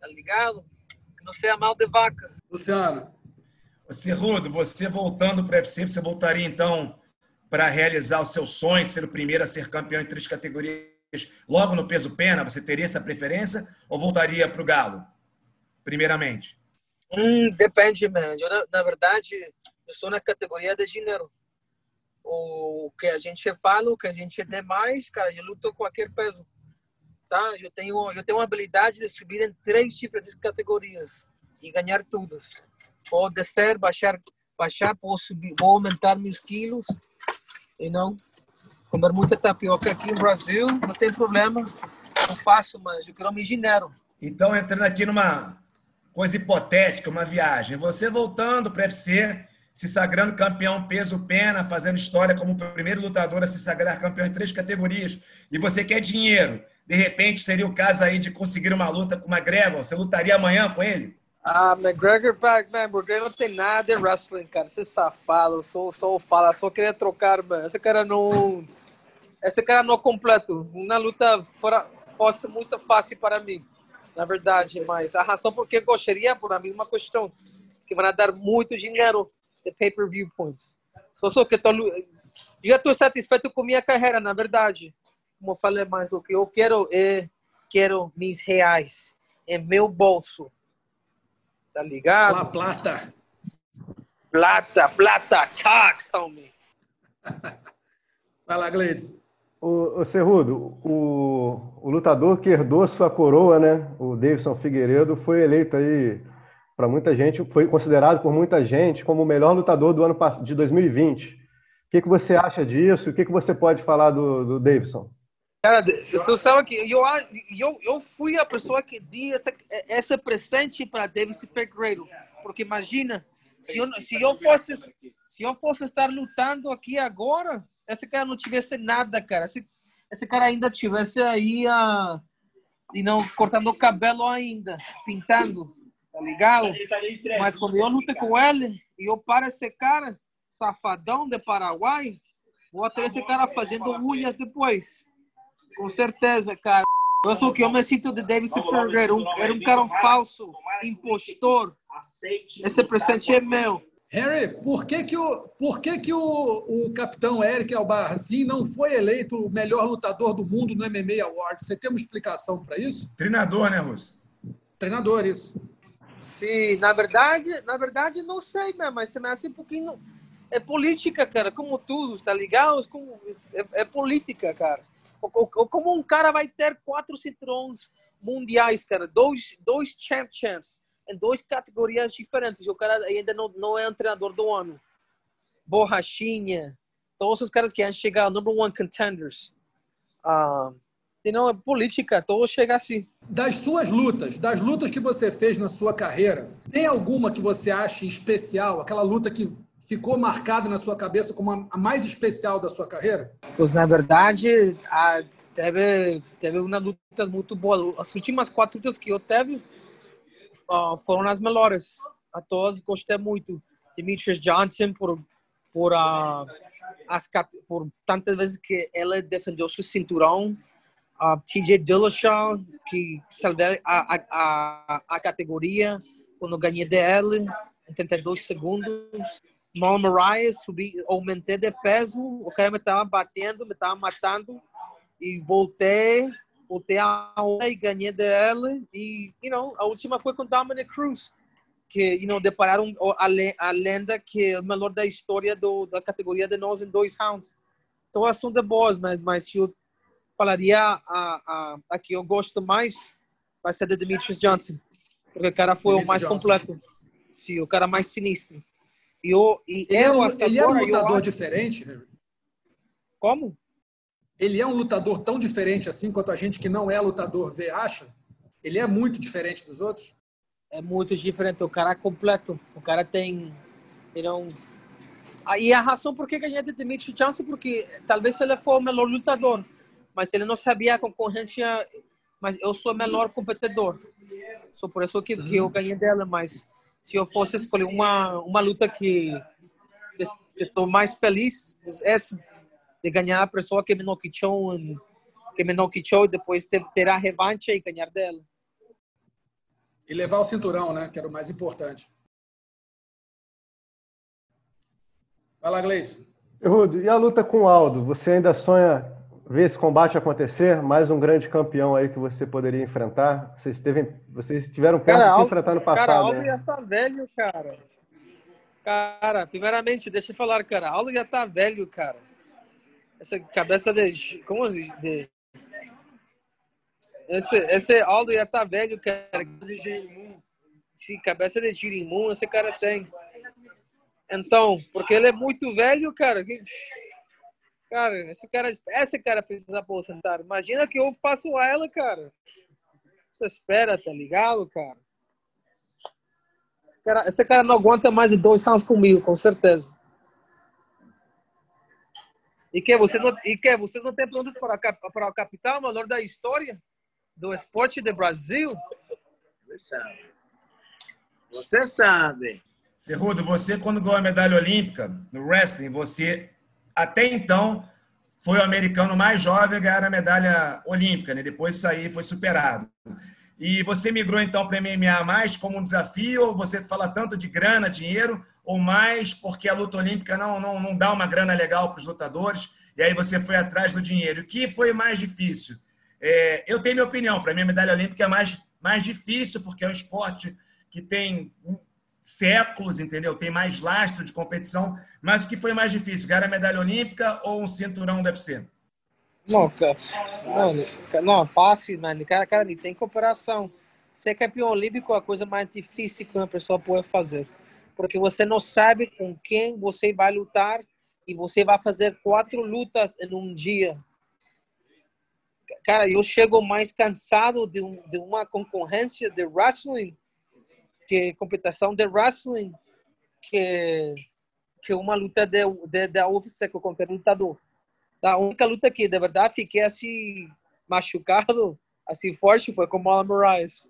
Speaker 5: tá ligado? Que não seja mal de vaca.
Speaker 2: Luciano,
Speaker 4: Cerrudo, você voltando para o UFC, você voltaria então para realizar o seu sonho de ser o primeiro a ser campeão em três categorias logo no peso pena? Você teria essa preferência ou voltaria para o Galo, primeiramente?
Speaker 5: Hum, depende, man. Na, na verdade, eu estou na categoria de dinheiro. O que a gente fala, o que a gente tem mais, cara, eu luto com qualquer peso. Tá? Eu tenho, eu tenho a habilidade de subir em três diferentes categorias e ganhar todas. Vou descer, baixar, baixar, vou subir, vou aumentar meus quilos, e não comer muita tapioca aqui no Brasil, não tem problema. Eu faço, mas eu quero me dinheiro.
Speaker 4: Então, entrando aqui numa coisa hipotética, uma viagem. Você voltando para o UFC, se sagrando campeão peso-pena, fazendo história como o primeiro lutador a se sagrar campeão em três categorias, e você quer dinheiro, de repente seria o caso aí de conseguir uma luta com o McGregor, você lutaria amanhã com ele?
Speaker 5: Ah, McGregor, McGregor não tem nada de wrestling, cara. Você é safado, só, só fala, só queria trocar, mano. Esse cara não. Esse cara não é completo. Uma luta fora, fosse muito fácil para mim, na verdade. Mas a razão por que gostaria, por a mesma questão, que vai dar muito dinheiro de pay-per-view points. Só só que tô, já estou satisfeito com minha carreira, na verdade. Como eu falei, mas o que eu quero é quero mis reais em meu bolso Tá ligado?
Speaker 2: La plata.
Speaker 5: Plata, plata, tax, homem.
Speaker 2: Vai lá, Gleides.
Speaker 3: O, Cerrudo, o, o lutador que herdou sua coroa, né? O Davidson Figueiredo foi eleito aí para muita gente, foi considerado por muita gente como o melhor lutador do ano de 2020. O que, que você acha disso? O que, que você pode falar do, do Davidson?
Speaker 5: Cara, você sabe que eu, eu, eu fui a pessoa que deu essa, esse presente para David Figueiredo. Porque imagina, se eu, se, eu fosse, se eu fosse estar lutando aqui agora, esse cara não tivesse nada, cara. Esse, esse cara ainda tivesse aí a. E não cortando o cabelo ainda, pintando, tá ligado? Mas quando eu lutei com ele, e eu para esse cara, safadão de Paraguai, vou até esse cara fazendo unhas depois. Com certeza, cara. Eu sou o que eu me sinto de David Ferreira. Um, era um cara falso, impostor. Esse presente é meu.
Speaker 2: Harry, por que que o, por que que o, o capitão Eric Albarracin não foi eleito o melhor lutador do mundo no MMA Awards? Você tem uma explicação para isso?
Speaker 4: Treinador, né, Russo?
Speaker 2: Treinador, isso.
Speaker 5: Sim, na verdade, na verdade não sei, né, mas você me acha um pouquinho é política, cara, como tudo, tá ligado? Como, é, é política, cara como um cara vai ter quatro cinturões mundiais, cara, dois, dois champ champs em duas categorias diferentes. O cara ainda não, não é um treinador do ano. Borrachinha, todos os caras que han chegar number one contenders. Uh, e não é política, todos chegam assim.
Speaker 2: Das suas lutas, das lutas que você fez na sua carreira, tem alguma que você acha especial? Aquela luta que ficou marcada na sua cabeça como a mais especial da sua carreira?
Speaker 5: Pois, na verdade, a, teve, teve uma luta muito boa. As últimas quatro lutas que eu teve uh, foram as melhores. A todas gostei muito. Demetrius Johnson, por, por, uh, as, por tantas vezes que ele defendeu seu cinturão. Uh, TJ Dillashaw, que salvou a, a, a, a categoria quando ganhei dele em 32 segundos. Mal Mariah, subi, aumentei de peso, o cara me estava batendo, me estava matando, e voltei, voltei a e ganhei dela, e, you know, a última foi com Dominic Cruz, que, you know, depararam a, a lenda que é o melhor da história do, da categoria de nós em dois rounds. Então, assunto é boas, mas, mas se eu falaria a, a, a que eu gosto mais, vai ser de Demetrius Johnson, porque o cara foi Demetrius o mais Johnson. completo, sim, o cara mais sinistro.
Speaker 2: E, eu, e ele, eu, é, ele é um lutador diferente, Harry?
Speaker 5: Como?
Speaker 2: Ele é um lutador tão diferente assim quanto a gente que não é lutador vê acha? Ele é muito diferente dos outros?
Speaker 5: É muito diferente. O cara é completo. O cara tem. Ele é um... E a razão por que ganhei de Demetrius Johnson, porque talvez ele for o melhor lutador, mas ele não sabia a concorrência. Mas eu sou o melhor competidor. Só por isso que, que eu ganhei dela, mas se eu fosse escolher uma, uma luta que, que, que estou mais feliz, é de ganhar a pessoa que me noqueou, que me noqueou e depois ter, ter a revanche e ganhar dela.
Speaker 2: E levar o cinturão, né? Que era o mais importante. Vai lá, Gleice.
Speaker 3: Rudo, e a luta com o Aldo? Você ainda sonha ver esse combate acontecer? Mais um grande campeão aí que você poderia enfrentar? Vocês, teve, vocês tiveram perto cara, de se enfrentar no passado. Cara,
Speaker 5: Aldo né? já está velho, cara. Cara, primeiramente, deixa eu falar, cara. Aldo já está velho, cara. Essa cabeça de. Como assim? De, esse, esse Aldo já está velho, cara. Sim, cabeça de girimum esse cara tem. Então, porque ele é muito velho, cara. Cara, esse cara, esse cara precisa aposentar. Imagina que eu passo a ela, cara. Você espera, tá ligado, cara? Esse cara, esse cara não aguenta mais de dois rounds comigo, com certeza. E que você não, e que você não tem perguntas para, para o capitão, maior da história do esporte do Brasil?
Speaker 6: Você sabe. Você sabe.
Speaker 4: Cerrudo, você quando ganhou a medalha olímpica no wrestling, você até então foi o americano mais jovem a ganhar a medalha olímpica, né? Depois aí foi superado. E você migrou então para MMA mais como um desafio, ou você fala tanto de grana, dinheiro, ou mais porque a luta olímpica não, não, não dá uma grana legal para os lutadores, e aí você foi atrás do dinheiro. O que foi mais difícil? É, eu tenho minha opinião, para mim a medalha olímpica é mais, mais difícil, porque é um esporte que tem séculos, entendeu? Tem mais lastro de competição, mas o que foi mais difícil, ganhar a medalha olímpica ou um cinturão do UFC?
Speaker 5: Não, não, não fácil, mano. Cara, cara, tem comparação. Ser campeão olímpico é a coisa mais difícil que uma pessoa pode fazer porque você não sabe com quem você vai lutar e você vai fazer quatro lutas em um dia. Cara, eu chego mais cansado de, um, de uma concorrência de wrestling, que competição de wrestling, que, que uma luta de, de, com qualquer lutador. A única luta que, de verdade, fiquei assim, machucado, assim, forte, foi com o Marlon Moraes.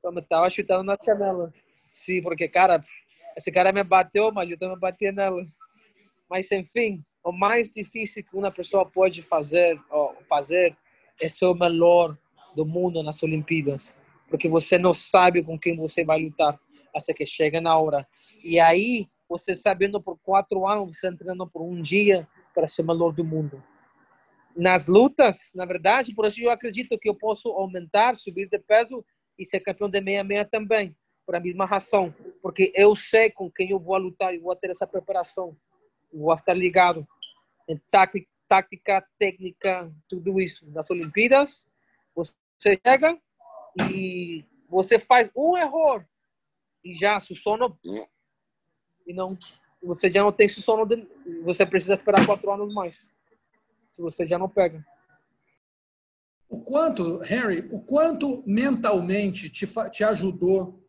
Speaker 5: Quando estava chutando na canela. Sim, porque, cara, esse cara me bateu, mas eu também bati nela. Mas, enfim, o mais difícil que uma pessoa pode fazer, fazer é ser o melhor do mundo nas Olimpíadas. Porque você não sabe com quem você vai lutar até que chega na hora. E aí, você sabendo por quatro anos, você treinando por um dia para ser o melhor do mundo. Nas lutas, na verdade, por isso eu acredito que eu posso aumentar, subir de peso e ser campeão de meia-meia também por a mesma razão, porque eu sei com quem eu vou lutar e vou ter essa preparação, vou estar ligado em tática, técnica, tudo isso. Nas Olimpíadas, você chega e você faz um erro e já seu sono e não você já não tem seu sono de, você precisa esperar quatro anos mais se você já não pega
Speaker 2: o quanto Henry o quanto mentalmente te, te ajudou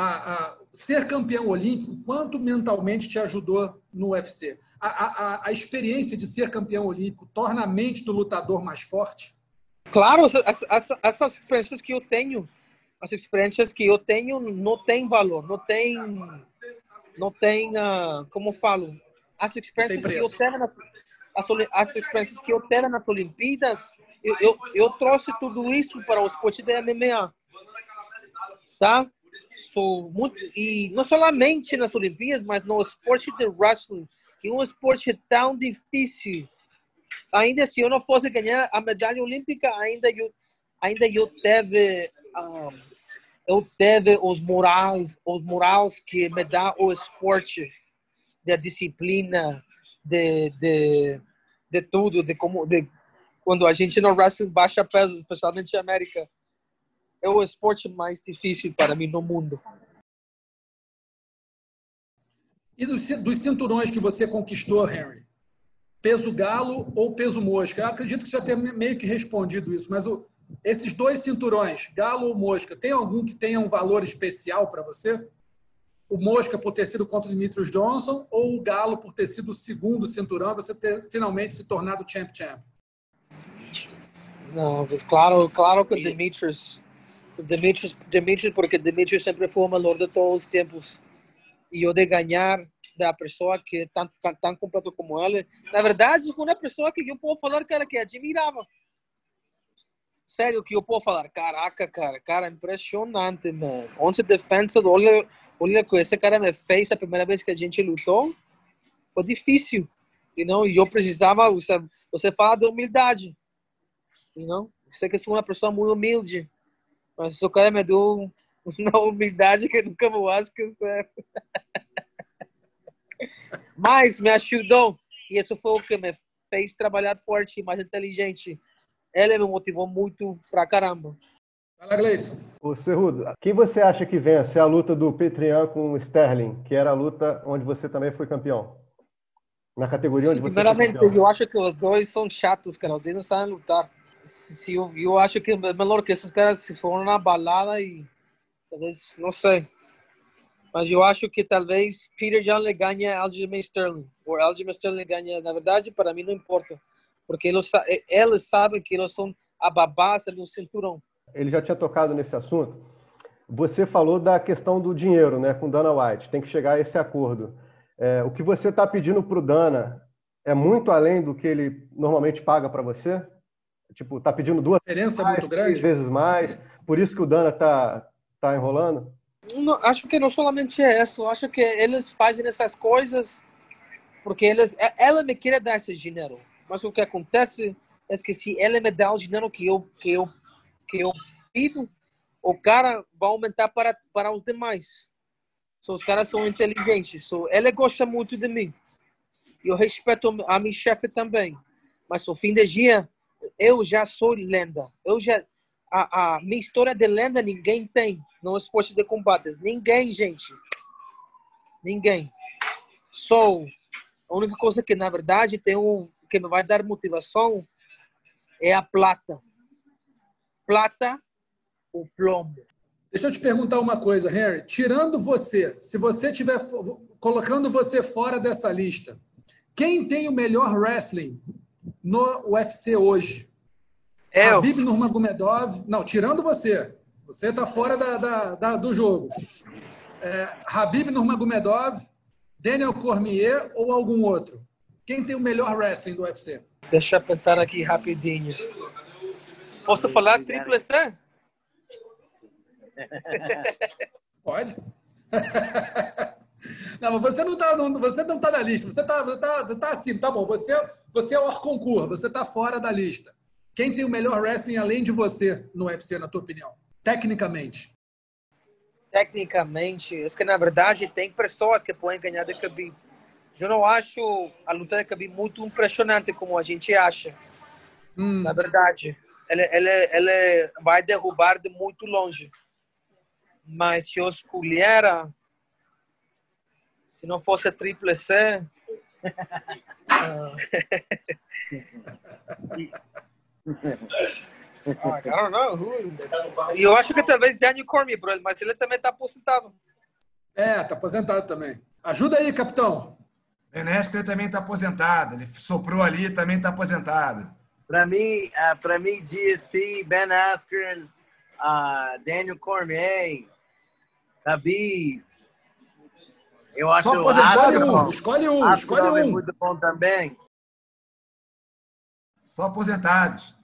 Speaker 2: a, a ser campeão olímpico, quanto mentalmente te ajudou no UFC? A, a, a, experiência de ser campeão olímpico torna a mente do lutador mais forte?
Speaker 5: Claro, essas, essas experiências que eu tenho, as experiências que eu tenho não tem valor, não tem, não tem, uh, como eu falo, as experiências que eu tenho, as, as experiências que eu tenho nas Olimpíadas, eu, eu, eu trouxe tudo isso para o esporte da MMA, tá? Sou muito e não somente nas Olimpíadas, mas no esporte de wrestling, que é um esporte tão difícil. Ainda se eu não fosse ganhar a medalha olímpica, ainda eu ainda eu teve um, eu teve os morais, os morais que me dá o esporte, da disciplina, de, de, de tudo, de como de quando a gente no wrestling baixa peso, especialmente na América, é o esporte mais difícil para mim no mundo.
Speaker 2: E dos, dos cinturões que você conquistou, Henry? Peso galo ou peso mosca? Eu acredito que você já tenha meio que respondido isso, mas o, esses dois cinturões, galo ou mosca, tem algum que tenha um valor especial para você? O mosca por ter sido contra o Dimitrios Johnson ou o galo por ter sido o segundo cinturão e você ter finalmente se tornado champ-champ?
Speaker 5: Não, claro, claro que o Dimitrios Demetrius, Demetrius, porque Demetrius sempre foi o melhor de todos os tempos. E eu de ganhar da pessoa que é tão, tão, tão completo como ele, na verdade, foi uma pessoa que eu posso falar, cara, que admirava. Sério, que eu posso falar, caraca, cara, cara, impressionante, mano. 11 defensas, olha, olha que esse cara me fez a primeira vez que a gente lutou. Foi difícil, you know? e eu precisava, você, você fala de humildade, you know? Você que sou uma pessoa muito humilde. Mas o cara me deu uma humildade que nunca vou acho que Mas me ajudou. E isso foi o que me fez trabalhar forte, mais inteligente. Ele me motivou muito pra caramba.
Speaker 2: Fala, Gleison.
Speaker 3: Ô, Cerrudo, quem você acha que vence a luta do Petrian com o Sterling, que era a luta onde você também foi campeão? Na categoria onde Sim, você
Speaker 5: Primeiramente, eu acho que os dois são chatos, cara. Os dois não sabem lutar. Se eu, eu acho que é melhor que esses caras se foram na balada e talvez, não sei. Mas eu acho que talvez Peter Young le ganhe Aljamain Sterling. Ou Aljamain Sterling ganha, na verdade, para mim não importa. Porque eles, eles sabem que eles são a babassa do cinturão.
Speaker 3: Ele já tinha tocado nesse assunto. Você falou da questão do dinheiro, né, com Dana White. Tem que chegar a esse acordo. É, o que você está pedindo para o Dana é muito além do que ele normalmente paga para você? Tipo, tá pedindo duas
Speaker 2: diferença mais, muito grande,
Speaker 3: vezes mais. Por isso que o Dana tá tá enrolando?
Speaker 5: Não, acho que não somente é isso. Acho que eles fazem essas coisas porque eles é, ela me quer dar esse dinheiro. Mas o que acontece é que se ela me dá o dinheiro que eu que eu que eu pido, o cara vai aumentar para para os demais. So, os caras são inteligentes. So, ela gosta muito de mim. Eu respeito a minha chefe também. Mas no fim do dia, eu já sou lenda. Eu já a, a minha história de lenda ninguém tem no esporte de combates. Ninguém, gente. Ninguém. Sou a única coisa que na verdade tem um que me vai dar motivação é a plata. Plata o plomo.
Speaker 2: Deixa eu te perguntar uma coisa, Henry. Tirando você, se você tiver colocando você fora dessa lista, quem tem o melhor wrestling no UFC hoje?
Speaker 5: É
Speaker 2: Habib Nurmagomedov. Não, tirando você. Você está fora da, da, da, do jogo. É, Habib Nurmagomedov, Daniel Cormier ou algum outro? Quem tem o melhor wrestling do UFC?
Speaker 5: Deixa eu pensar aqui rapidinho. Posso falar triple C?
Speaker 2: Pode. Não, mas você não está você não tá na lista. Você está você tá, você tá acima. Tá bom, você, você é o Orconcur, você está fora da lista. Quem tem o melhor wrestling além de você no UFC, na tua opinião? Tecnicamente.
Speaker 5: Tecnicamente, acho que na verdade tem pessoas que podem ganhar de Khabib. Eu não acho a luta de Khabib muito impressionante como a gente acha. Hum. Na verdade, ele, ele, ele vai derrubar de muito longe. Mas se eu escolher, se não fosse triple C, ah, I don't know. E eu acho que talvez Daniel Cormier, mas ele também está aposentado.
Speaker 2: É, está aposentado também. Ajuda aí, capitão.
Speaker 4: Ben Askren também está aposentado. Ele soprou ali também está aposentado.
Speaker 6: Para mim, uh, para mim, GSP, Ben Askren, uh, Daniel Cormier, Khabib. Eu acho
Speaker 2: Só escolhe um, escolhe um, escolhe um. É
Speaker 6: muito bom também.
Speaker 4: Só aposentados.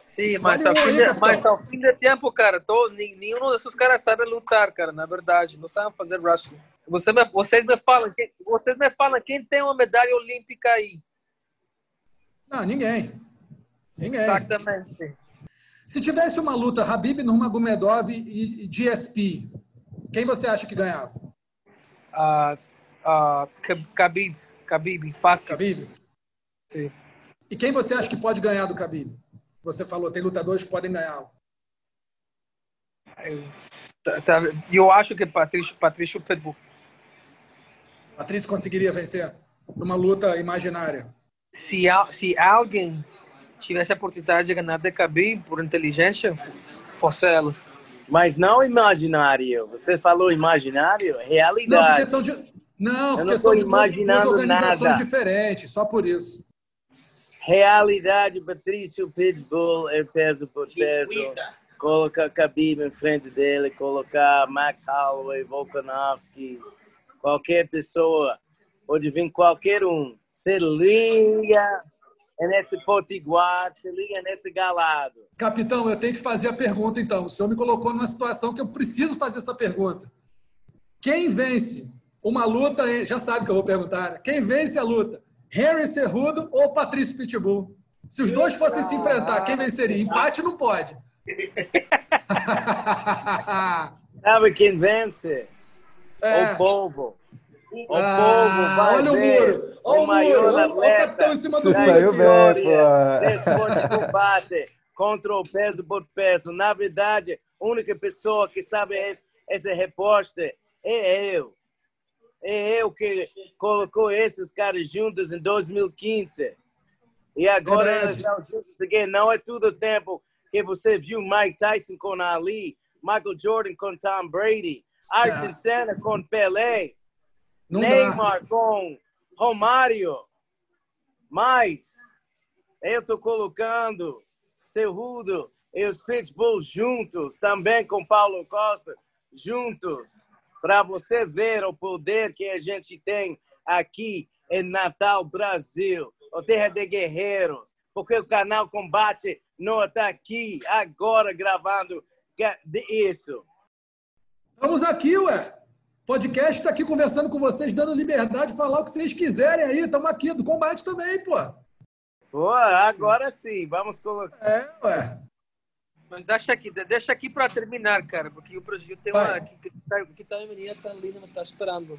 Speaker 5: Sim, mas ao, fim de, mas ao fim de tempo, cara, tô, nenhum desses caras sabe lutar, cara, na verdade. Não sabem fazer wrestling. Você me, vocês me falam, quem, vocês me falam quem tem uma medalha olímpica aí?
Speaker 2: Não, ninguém. Ninguém.
Speaker 5: Exatamente.
Speaker 2: Se tivesse uma luta Habib Nurmagomedov e GSP, quem você acha que ganhava?
Speaker 5: Uh, uh, Khabib. Khabib, fácil.
Speaker 2: Khabib?
Speaker 5: Sim.
Speaker 2: E quem você acha que pode ganhar do Khabib? Você falou, tem lutadores que podem ganhar.
Speaker 5: Eu, tá, tá, eu acho que Patrício, Patrício Pitbull.
Speaker 2: Patrício conseguiria vencer numa luta imaginária.
Speaker 5: Se, se alguém tivesse a oportunidade de ganhar de Khabib por inteligência, fosse ela.
Speaker 6: Mas não imaginário. Você falou imaginário? Realidade. Não,
Speaker 2: porque são de, não, porque não são de duas, duas organizações nada. diferentes, só por isso.
Speaker 6: Realidade, Patrício Pitbull é peso por peso. Colocar Khabib em frente dele, colocar Max Holloway, Volkanovski, qualquer pessoa, pode vir qualquer um. Se liga nesse potiguar, se liga nesse galado.
Speaker 2: Capitão, eu tenho que fazer a pergunta então. O senhor me colocou numa situação que eu preciso fazer essa pergunta. Quem vence uma luta, já sabe que eu vou perguntar, né? quem vence a luta? Harry Cerrudo ou Patrício Pitbull? Se os dois fossem se enfrentar, quem venceria? Empate não pode.
Speaker 6: Sabe quem vence? É. O povo. O ah, povo vai
Speaker 2: olha
Speaker 6: ver
Speaker 2: o muro. Olha o, muro. Olha o capitão em cima do muro.
Speaker 3: Saiu bem,
Speaker 6: pô. combate contra o peso por peso. Na verdade, a única pessoa que sabe esse, esse repórter é eu. É eu que colocou esses caras juntos em 2015. E agora é eles estão juntos again. Não é tudo o tempo que você viu Mike Tyson com Ali, Michael Jordan com Tom Brady, Ayrton é. Senna com Pelé, Não Neymar dá. com Romário. Mas eu estou colocando Cerrudo e os Pitbulls juntos, também com Paulo Costa juntos, para você ver o poder que a gente tem aqui em Natal, Brasil, o terra de guerreiros, porque o canal Combate não está aqui agora gravando isso.
Speaker 2: Estamos aqui, ué. Podcast está aqui conversando com vocês, dando liberdade de falar o que vocês quiserem aí. Estamos aqui, do combate também, pô.
Speaker 6: Pô, agora sim, vamos colocar.
Speaker 2: É, ué.
Speaker 5: Mas deixa aqui, deixa aqui para terminar, cara, porque o Brasil tem uma. Que, que, tá, que tá, a menina tá ali, não tá esperando.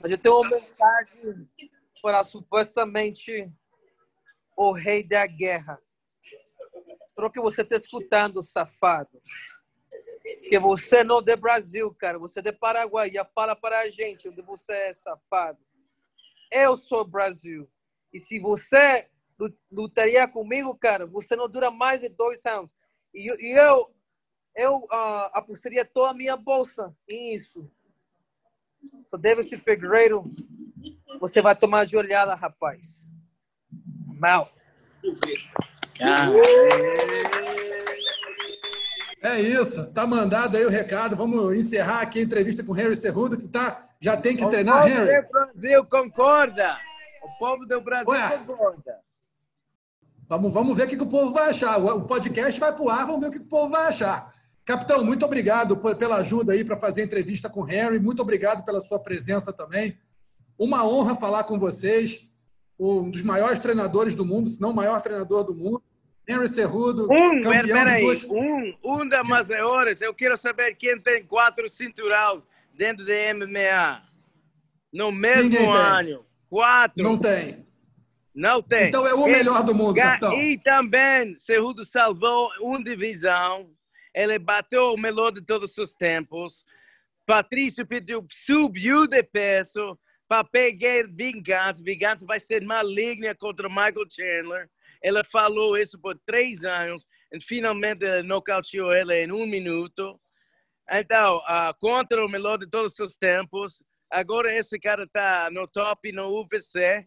Speaker 5: Mas eu tenho uma mensagem para supostamente o rei da guerra. Espero que você está escutando, safado. Que você não é de Brasil, cara. Você é de Paraguai. Já fala para a gente onde você é, safado. Eu sou Brasil. E se você lutaria comigo, cara, você não dura mais de dois rounds. E, e eu, eu uh, apostaria toda a minha bolsa em isso. So, David Figueiredo, você vai tomar de olhada, rapaz. Mal.
Speaker 2: É isso, tá mandado aí o recado. Vamos encerrar aqui a entrevista com o Harry Cerrudo, que tá, já tem que o treinar, Harry.
Speaker 6: O povo do Brasil concorda. O povo do Brasil Ué. concorda.
Speaker 2: Vamos, vamos ver o que, o povo vai achar. O podcast vai pro ar, vamos ver o que, que o povo vai achar. Capitão, muito obrigado pela ajuda aí para fazer a entrevista com o Harry. Muito obrigado pela sua presença também. Uma honra falar com vocês. Um dos maiores treinadores do mundo, se não o maior treinador do mundo. Henry Cerrudo,
Speaker 6: um, campeão peraí, duas... um, um das maiores. Eu quero saber quem tem quatro cinturões dentro de MMA. No mesmo ano. Quatro.
Speaker 2: Não tem.
Speaker 6: Não tem.
Speaker 2: Então é o melhor do mundo, capitão.
Speaker 6: E também, Cerrudo salvou uma divisão. Ele bateu o melhor de todos os tempos. Patrício pediu, subiu de peso para pegar vingança. Vingança vai ser maligna contra Michael Chandler. Ele falou isso por três anos e finalmente nocauteou ele em um minuto. Então, uh, contra o melhor de todos os tempos. Agora esse cara está no top no UFC.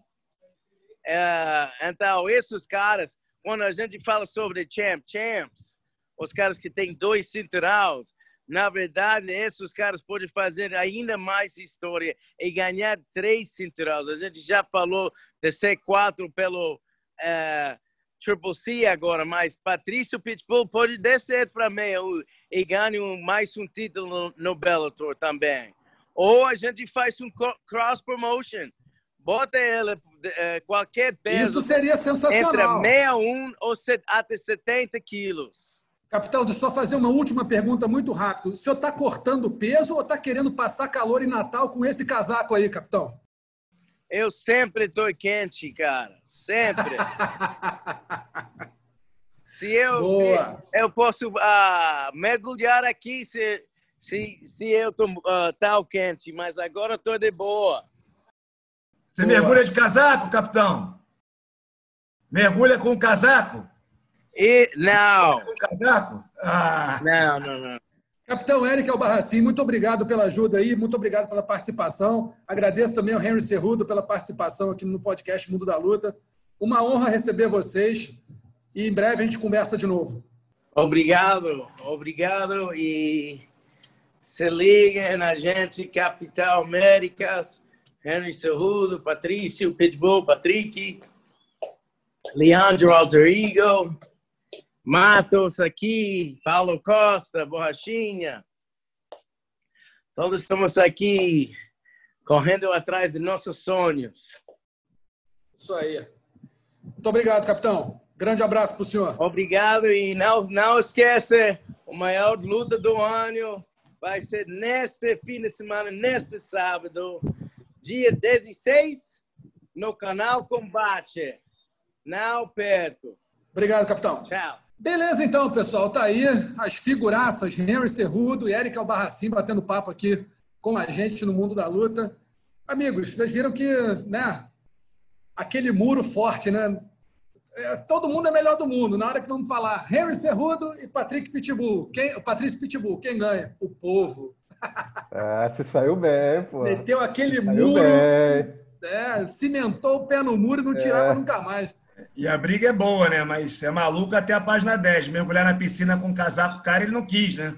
Speaker 6: Uh, então, esses caras, quando a gente fala sobre champ, champs, os caras que têm dois cinturões, na verdade, esses caras podem fazer ainda mais história e ganhar três cinturões. A gente já falou de ser quatro pelo uh, Triple C agora, mas Patrício Pitbull pode descer para meio e ganhar mais um título no, Bellator também. Ou a gente faz um cross promotion. Bota ele uh, qualquer peso.
Speaker 2: Isso seria sensacional.
Speaker 6: Entre 61 ou até 70 quilos.
Speaker 2: Capitão, deixa eu só fazer uma última pergunta muito rápido. O senhor está cortando peso ou está querendo passar calor em Natal com esse casaco aí, capitão?
Speaker 6: Eu sempre estou quente, cara. Sempre. se eu, Boa. eu posso uh, mergulhar aqui se, se, se eu estou uh, tal quente, mas agora estou de boa.
Speaker 4: Você boa. mergulha de casaco, capitão? Mergulha com casaco?
Speaker 6: E, não.
Speaker 4: Casaco?
Speaker 6: Ah. Não, não, não.
Speaker 2: Capitão Eric Albarracin, muito obrigado pela ajuda aí, muito obrigado pela participação. Agradeço também ao Henry Cerrudo pela participação aqui no podcast Mundo da Luta. Uma honra receber vocês e em breve a gente conversa de novo.
Speaker 6: Obrigado, obrigado e se liguem na gente, Capital Américas, Henry Cerrudo, Patrício, Pitbull, Patrick, Leandro Alter Ego, Matos aqui, Paulo Costa, Borrachinha. Todos estamos aqui correndo atrás de nossos sonhos.
Speaker 2: Isso aí. Muito obrigado, capitão. Grande abraço para o senhor.
Speaker 6: Obrigado e não, não esqueça, o maior luta do ano vai ser neste fim de semana, neste sábado, dia 16, no canal Combate. Não perto.
Speaker 2: Obrigado, capitão.
Speaker 6: Tchau.
Speaker 2: Beleza, então, pessoal. Tá aí as figuraças Henry Cerrudo e Eric Albarracin batendo papo aqui com a gente no mundo da luta. Amigos, vocês viram que, né, aquele muro forte, né? é, todo mundo é melhor do mundo. Na hora que vamos falar Henry Cerrudo e Patrick Pitbull. Quem, Patrício Pitbull, quem ganha? O povo.
Speaker 3: Ah, você saiu bem, pô.
Speaker 2: Meteu aquele saiu muro. Bem. É, cimentou o pé no muro e não tirava é. nunca mais.
Speaker 4: E a briga é boa, né? Mas é maluco até a página 10. Mergulhar na piscina com um casaco cara, ele não quis, né?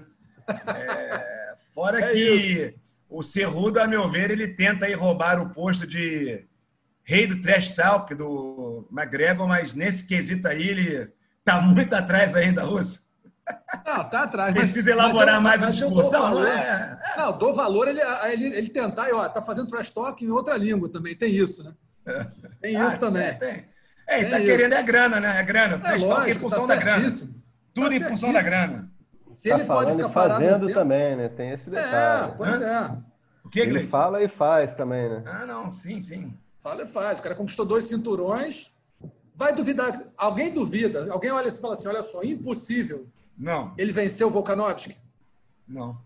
Speaker 4: É, fora é que isso. o Cerrudo, a meu ver, ele tenta aí roubar o posto de rei do trash talk do McGregor, mas nesse quesito aí ele tá muito atrás ainda, Russo.
Speaker 2: Não, tá atrás.
Speaker 4: Precisa elaborar mais um discurso.
Speaker 2: Não, valor, é... não, dou valor ele, ele, ele tentar, e, ó, tá fazendo trash talk em outra língua também, tem isso, né? Tem isso ah, também. Tem,
Speaker 4: É, ele tá isso. querendo é grana, né? É grana. É, talk é em função tá da grana. Tudo tá em função da grana.
Speaker 3: Se tá ele pode ficar parado. fazendo também, né? Tem esse detalhe.
Speaker 2: É, pois é.
Speaker 3: O que, Ele fala e faz também, né?
Speaker 4: Ah, não, sim, sim.
Speaker 2: Fala e faz. O cara conquistou dois cinturões. Vai duvidar. Alguém duvida. Alguém olha e fala assim: olha só, impossível.
Speaker 4: Não.
Speaker 2: Ele venceu o Volkanovski?
Speaker 4: Não.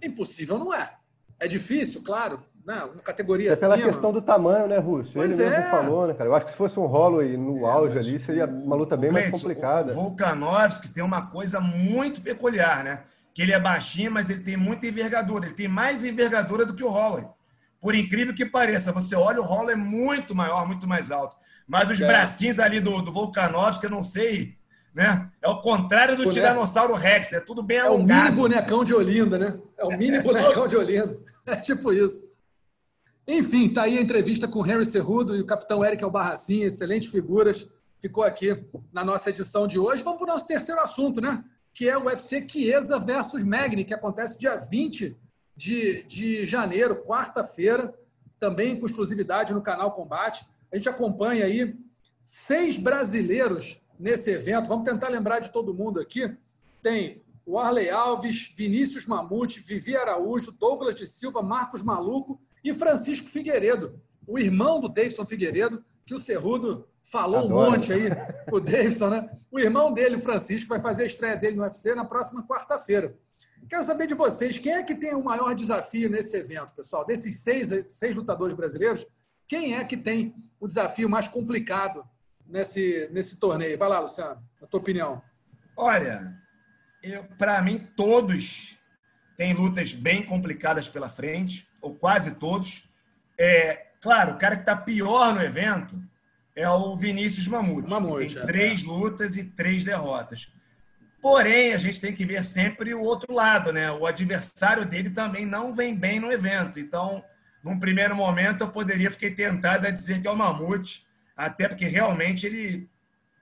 Speaker 2: Impossível não é. É difícil, claro. Né? Uma categoria é
Speaker 3: pela acima. questão do tamanho, né, Russo? Pois Ele é. mesmo falou, né, cara? Eu acho que se fosse um Holloway no é, auge ali, seria uma luta bem mais complicada.
Speaker 4: O Volkanovski tem uma coisa muito peculiar, né? Que ele é baixinho, mas ele tem muita envergadura. Ele tem mais envergadura do que o Holloway. Por incrível que pareça, você olha, o rolo é muito maior, muito mais alto. Mas os é. bracinhos ali do, do Volkanovski, eu não sei, né? É o contrário do Tiranossauro Rex, é tudo bem alongado.
Speaker 2: É o mini bonecão de Olinda, né? É o mini bonecão de Olinda. É tipo isso. Enfim, tá aí a entrevista com Henry Cerrudo e o capitão Eric Albarracin, excelentes figuras. Ficou aqui na nossa edição de hoje. Vamos para o nosso terceiro assunto, né? Que é o UFC Chiesa versus Magni, que acontece dia 20 de, de janeiro, quarta-feira, também com exclusividade no canal Combate. A gente acompanha aí seis brasileiros nesse evento. Vamos tentar lembrar de todo mundo aqui. Tem o Arley Alves, Vinícius Mamute, Vivi Araújo, Douglas de Silva, Marcos Maluco e Francisco Figueiredo, o irmão do Davidson Figueiredo, que o Cerrudo falou Adoro. um monte aí, o Davidson, né? O irmão dele, o Francisco, vai fazer a estreia dele no UFC na próxima quarta-feira. Quero saber de vocês, quem é que tem o maior desafio nesse evento, pessoal? Desses seis, seis lutadores brasileiros, quem é que tem o desafio mais complicado nesse, nesse torneio? Vai lá, Luciano, a tua opinião.
Speaker 4: Olha, para mim, todos têm lutas bem complicadas pela frente, ou quase todos. É, claro, o cara que está pior no evento é o Vinícius Mamute. Mamute tem é, três lutas e três derrotas. Porém, a gente tem que ver sempre o outro lado, né? O adversário dele também não vem bem no evento. Então, num primeiro momento, eu poderia ficar tentado a dizer que é o Mamute, até porque realmente ele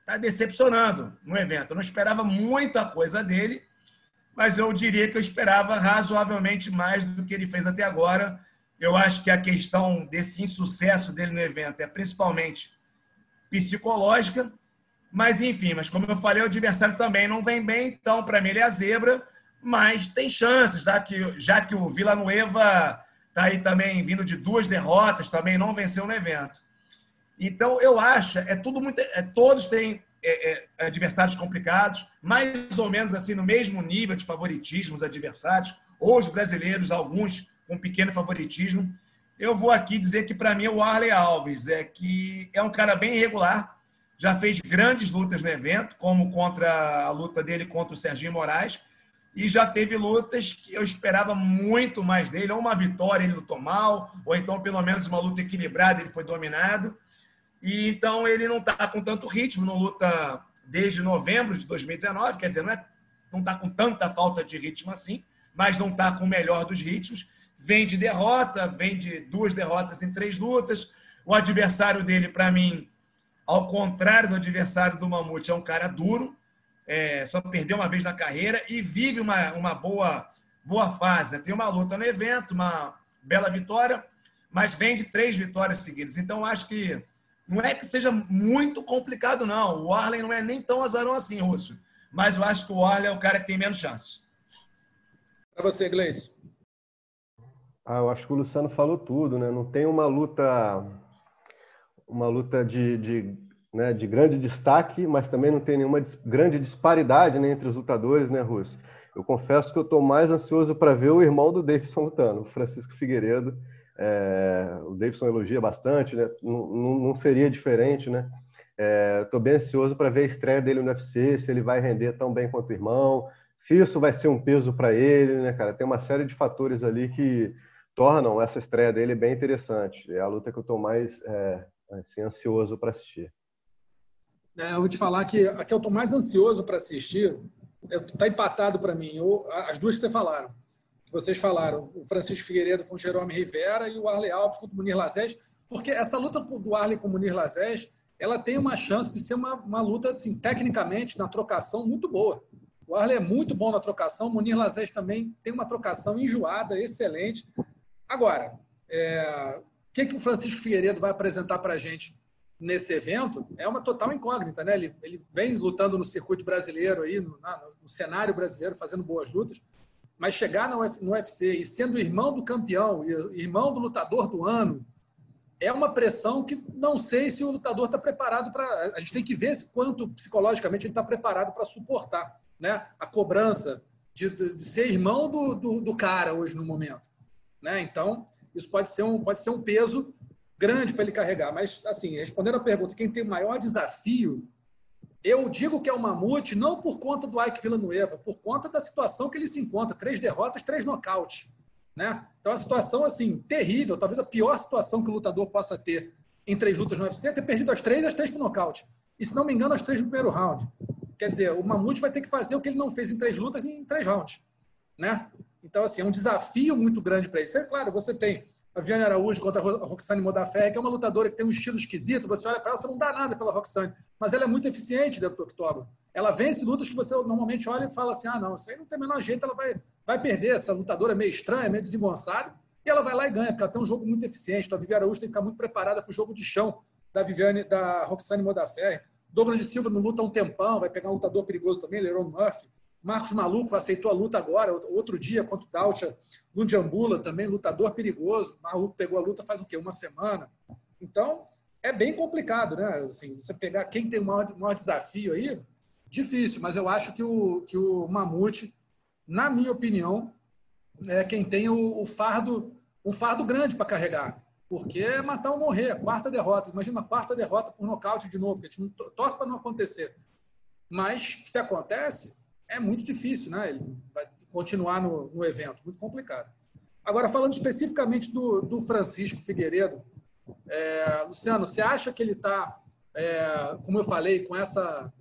Speaker 4: está decepcionando no evento. Eu não esperava muita coisa dele, mas eu diria que eu esperava razoavelmente mais do que ele fez até agora. Eu acho que a questão desse insucesso dele no evento é principalmente psicológica mas, enfim, mas como eu falei, o adversário também não vem bem, então, para mim, ele é a zebra, mas tem chances, tá? que, já que o Vila Nueva está aí também vindo de duas derrotas, também não venceu no evento. Então, eu acho, é tudo muito. É, todos têm é, é, adversários complicados, mais ou menos assim, no mesmo nível de favoritismo, os adversários, ou os brasileiros, alguns com pequeno favoritismo. Eu vou aqui dizer que, para mim, o Arley Alves é que é um cara bem irregular já fez grandes lutas no evento, como contra a luta dele contra o Serginho Moraes, e já teve lutas que eu esperava muito mais dele, ou uma vitória ele lutou mal, ou então pelo menos uma luta equilibrada, ele foi dominado. E então ele não está com tanto ritmo, não luta desde novembro de 2019, quer dizer, não é, não está com tanta falta de ritmo assim, mas não está com o melhor dos ritmos. Vem de derrota, vem de duas derrotas em três lutas. O adversário dele, para mim, ao contrário do adversário do Mamute, é um cara duro, é, só perdeu uma vez na carreira e vive uma, uma boa, boa fase. Né? Tem uma luta no evento, uma bela vitória, mas vem de três vitórias seguidas. Então, acho que não é que seja muito complicado, não. O Arlen não é nem tão azarão assim, Russo. Mas eu acho que o Arlen é o cara que tem menos chance.
Speaker 2: Para você, Gleice.
Speaker 3: Ah, eu acho que o Luciano falou tudo, né? Não tem uma luta uma luta de, de, né, de grande destaque, mas também não tem nenhuma grande disparidade né, entre os lutadores, né, Russo? Eu confesso que eu estou mais ansioso para ver o irmão do Davidson lutando, o Francisco Figueiredo. É, o Davidson elogia bastante, né? Não, não, seria diferente, né? Estou é, bem ansioso para ver a estreia dele no UFC, se ele vai render tão bem quanto o irmão, se isso vai ser um peso para ele, né, cara? Tem uma série de fatores ali que tornam essa estreia dele bem interessante. É a luta que eu estou mais é, assim, ansioso para assistir.
Speaker 2: É, eu vou te falar que a que eu estou mais ansioso para assistir está empatado para mim. Eu, as duas que você falaram, vocês falaram, o Francisco Figueiredo com o Jerome Rivera e o Arley Alves contra o Munir Lazés, porque essa luta do Arley com o Munir Lazés, ela tem uma chance de ser uma, uma luta, assim, tecnicamente, na trocação, muito boa. O Arley é muito bom na trocação, o Munir Lazés também tem uma trocação enjoada, excelente. Agora, é, o que, que o Francisco Figueiredo vai apresentar para a gente nesse evento é uma total incógnita, né? Ele, ele vem lutando no circuito brasileiro aí, no, no, cenário brasileiro, fazendo boas lutas, mas chegar no, UFC e sendo irmão do campeão, irmão do lutador do ano, é uma pressão que não sei se o lutador está preparado para. A gente tem que ver quanto psicologicamente ele está preparado para suportar, né? A cobrança de, de, de ser irmão do, do, do, cara hoje no momento, né? Então isso pode ser um pode ser um peso grande para ele carregar. Mas, assim, respondendo a pergunta, quem tem o maior desafio, eu digo que é o Mamute não por conta do Ike Villanueva, por conta da situação que ele se encontra. Três derrotas, três nocautes. Né? Então, uma situação, assim, terrível. Talvez a pior situação que o lutador possa ter em três lutas no UFC é ter perdido as três as três por nocaute. E, se não me engano, as três no primeiro round. Quer dizer, o Mamute vai ter que fazer o que ele não fez em três lutas em três rounds. Né? Então, assim, é um desafio muito grande para ele. É claro, você tem a Viane Araújo contra a Roxane Modaferri, que é uma lutadora que tem um estilo esquisito, você olha para ela, você não dá nada pela Roxane, mas ela é muito eficiente dentro do octógono. Ela vence lutas que você normalmente olha e fala assim, ah, não, isso aí não tem o menor jeito, ela vai, vai perder, essa lutadora é meio estranha, meio desengonçada, e ela vai lá e ganha, porque ela tem um jogo muito eficiente, então a Viviane Araújo tem que ficar muito preparada para o jogo de chão da Viviane, da Roxane Modaferri. Douglas de Silva não luta um tempão, vai pegar um lutador perigoso também, Leron Murphy. Marcos Maluco aceitou a luta agora, outro dia, contra o Daucha no Jambula, também lutador perigoso. Maluco pegou a luta faz o quê? Uma semana. Então, é bem complicado, né? Assim, você pegar quem tem o maior, maior desafio aí, difícil, mas eu acho que o, que o Mamute, na minha opinião, é quem tem o, o fardo, um fardo grande para carregar. Porque é matar ou morrer, quarta derrota. Imagina uma quarta derrota por nocaute de novo, que a gente não torce para não acontecer. Mas se acontece, é muito difícil, né? Ele vai continuar no, no evento, muito complicado. Agora, falando especificamente do, do Francisco Figueiredo, é, Luciano, você acha que ele está, é, como eu falei, com essa,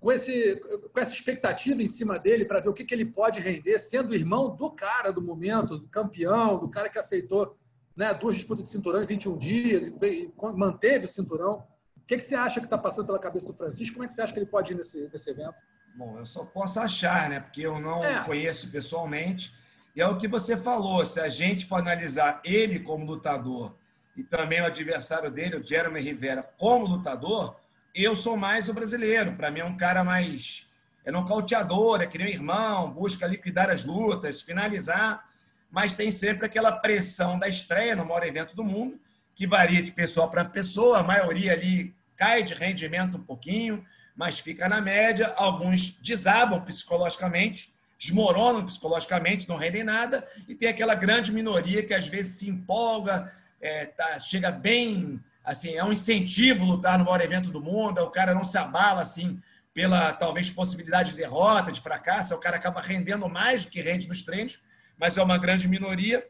Speaker 2: com, esse, com essa expectativa em cima dele para ver o que, que ele pode render, sendo irmão do cara do momento, do campeão, do cara que aceitou né, duas disputas de cinturão em 21 dias e, e manteve o cinturão? O que, que você acha que está passando pela cabeça do Francisco? Como é que você acha que ele pode ir nesse, nesse evento?
Speaker 4: Bom, eu só posso achar, né? Porque eu não é. conheço pessoalmente. E é o que você falou, se a gente for analisar ele como lutador e também o adversário dele, o Jeremy Rivera, como lutador, eu sou mais o brasileiro. Para mim é um cara mais. É nocauteador, é que nem um irmão, busca liquidar as lutas, finalizar, mas tem sempre aquela pressão da estreia no maior evento do mundo, que varia de pessoa para pessoa, a maioria ali cai de rendimento um pouquinho, mas fica na média. Alguns desabam psicologicamente, desmoronam psicologicamente, não rendem nada, e tem aquela grande minoria que às vezes se empolga, é, tá, chega bem, assim, é um incentivo lutar no maior evento do mundo, o cara não se abala assim pela talvez possibilidade de derrota, de fracasso, o cara acaba rendendo mais do que rende nos treinos, mas é uma grande minoria.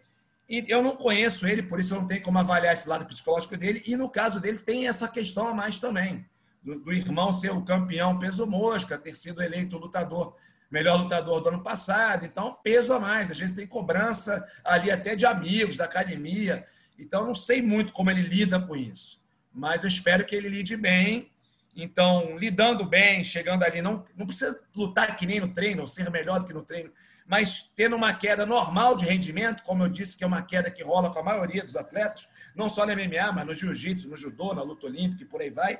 Speaker 4: E eu não conheço ele, por isso eu não tenho como avaliar esse lado psicológico dele. E no caso dele, tem essa questão a mais também do, do irmão ser o campeão peso mosca, ter sido eleito lutador, melhor lutador do ano passado. Então, peso a mais. Às vezes tem cobrança ali até de amigos, da academia. Então, não sei muito como ele lida com isso. Mas eu espero que ele lide bem. Então, lidando bem, chegando ali, não, não precisa lutar que nem no treino, ou ser melhor do que no treino, mas tendo uma queda normal de rendimento, como eu disse, que é uma queda que rola com a maioria dos atletas, não só no MMA, mas no jiu-jitsu, no judô, na luta olímpica e por aí vai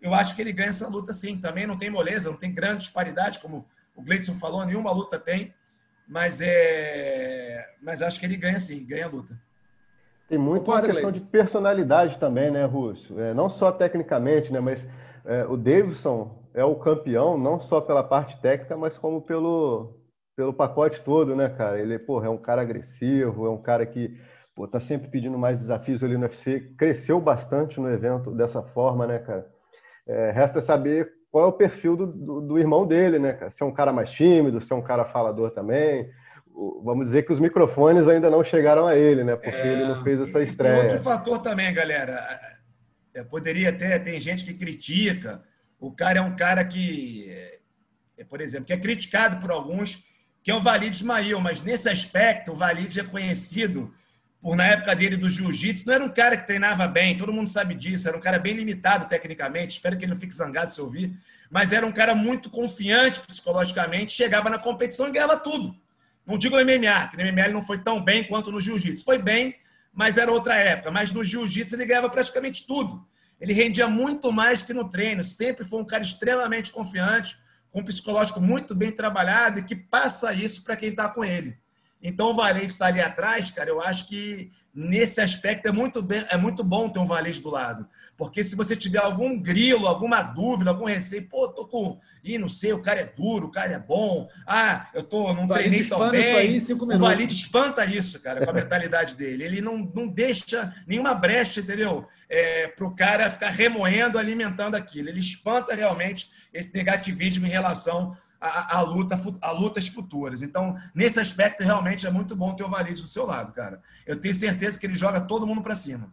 Speaker 4: eu acho que ele ganha essa luta sim. Também não tem moleza, não tem grande disparidade, como o Gleison falou, nenhuma luta tem. Mas, é... mas acho que ele ganha sim, ganha a luta.
Speaker 3: Tem muito questão Gleison? de personalidade também, né, Russo? É, não só tecnicamente, né, mas é, o Davidson é o campeão, não só pela parte técnica, mas como pelo, pelo pacote todo, né, cara? Ele porra, é um cara agressivo, é um cara que pô, tá sempre pedindo mais desafios ali no UFC, cresceu bastante no evento dessa forma, né, cara? É, resta saber qual é o perfil do, do, do, irmão dele, né? Se é um cara mais tímido, se é um cara falador também. Vamos dizer que os microfones ainda não chegaram a ele, né? Porque é, ele não fez essa estreia.
Speaker 4: E outro fator também, galera. É, poderia até, tem gente que critica. O cara é um cara que, é, por exemplo, que é criticado por alguns, que é o Valide Ismail, mas nesse aspecto, o Valide é conhecido por, na época dele do jiu-jitsu, não era um cara que treinava bem, todo mundo sabe disso, era um cara bem limitado tecnicamente, espero que ele não fique zangado se ouvir, mas era um cara muito confiante psicologicamente, chegava na competição e ganhava tudo. Não digo MMA, que no MMA ele não foi tão bem quanto no jiu-jitsu. Foi bem, mas era outra época. Mas no jiu-jitsu ele ganhava praticamente tudo. Ele rendia muito mais que no treino. Sempre foi um cara extremamente confiante, com um psicológico muito bem trabalhado e que passa isso para quem está com ele. Então o Valente está ali atrás, cara. Eu acho que nesse aspecto é muito, bem, é muito bom ter um Valente do lado. Porque se você tiver algum grilo, alguma dúvida, algum receio, pô, tô com. Ih, não sei, o cara é duro, o cara é bom. Ah, eu tô, não treinei tão bem. Aí, o Valide espanta isso, cara, com a mentalidade dele. Ele não, não deixa nenhuma brecha, entendeu? É, para o cara ficar remoendo, alimentando aquilo. Ele espanta realmente esse negativismo em relação a, a, luta, a lutas futuras. Então, nesse aspecto, realmente é muito bom ter o Valide do seu lado, cara. Eu tenho certeza que ele joga todo mundo para cima.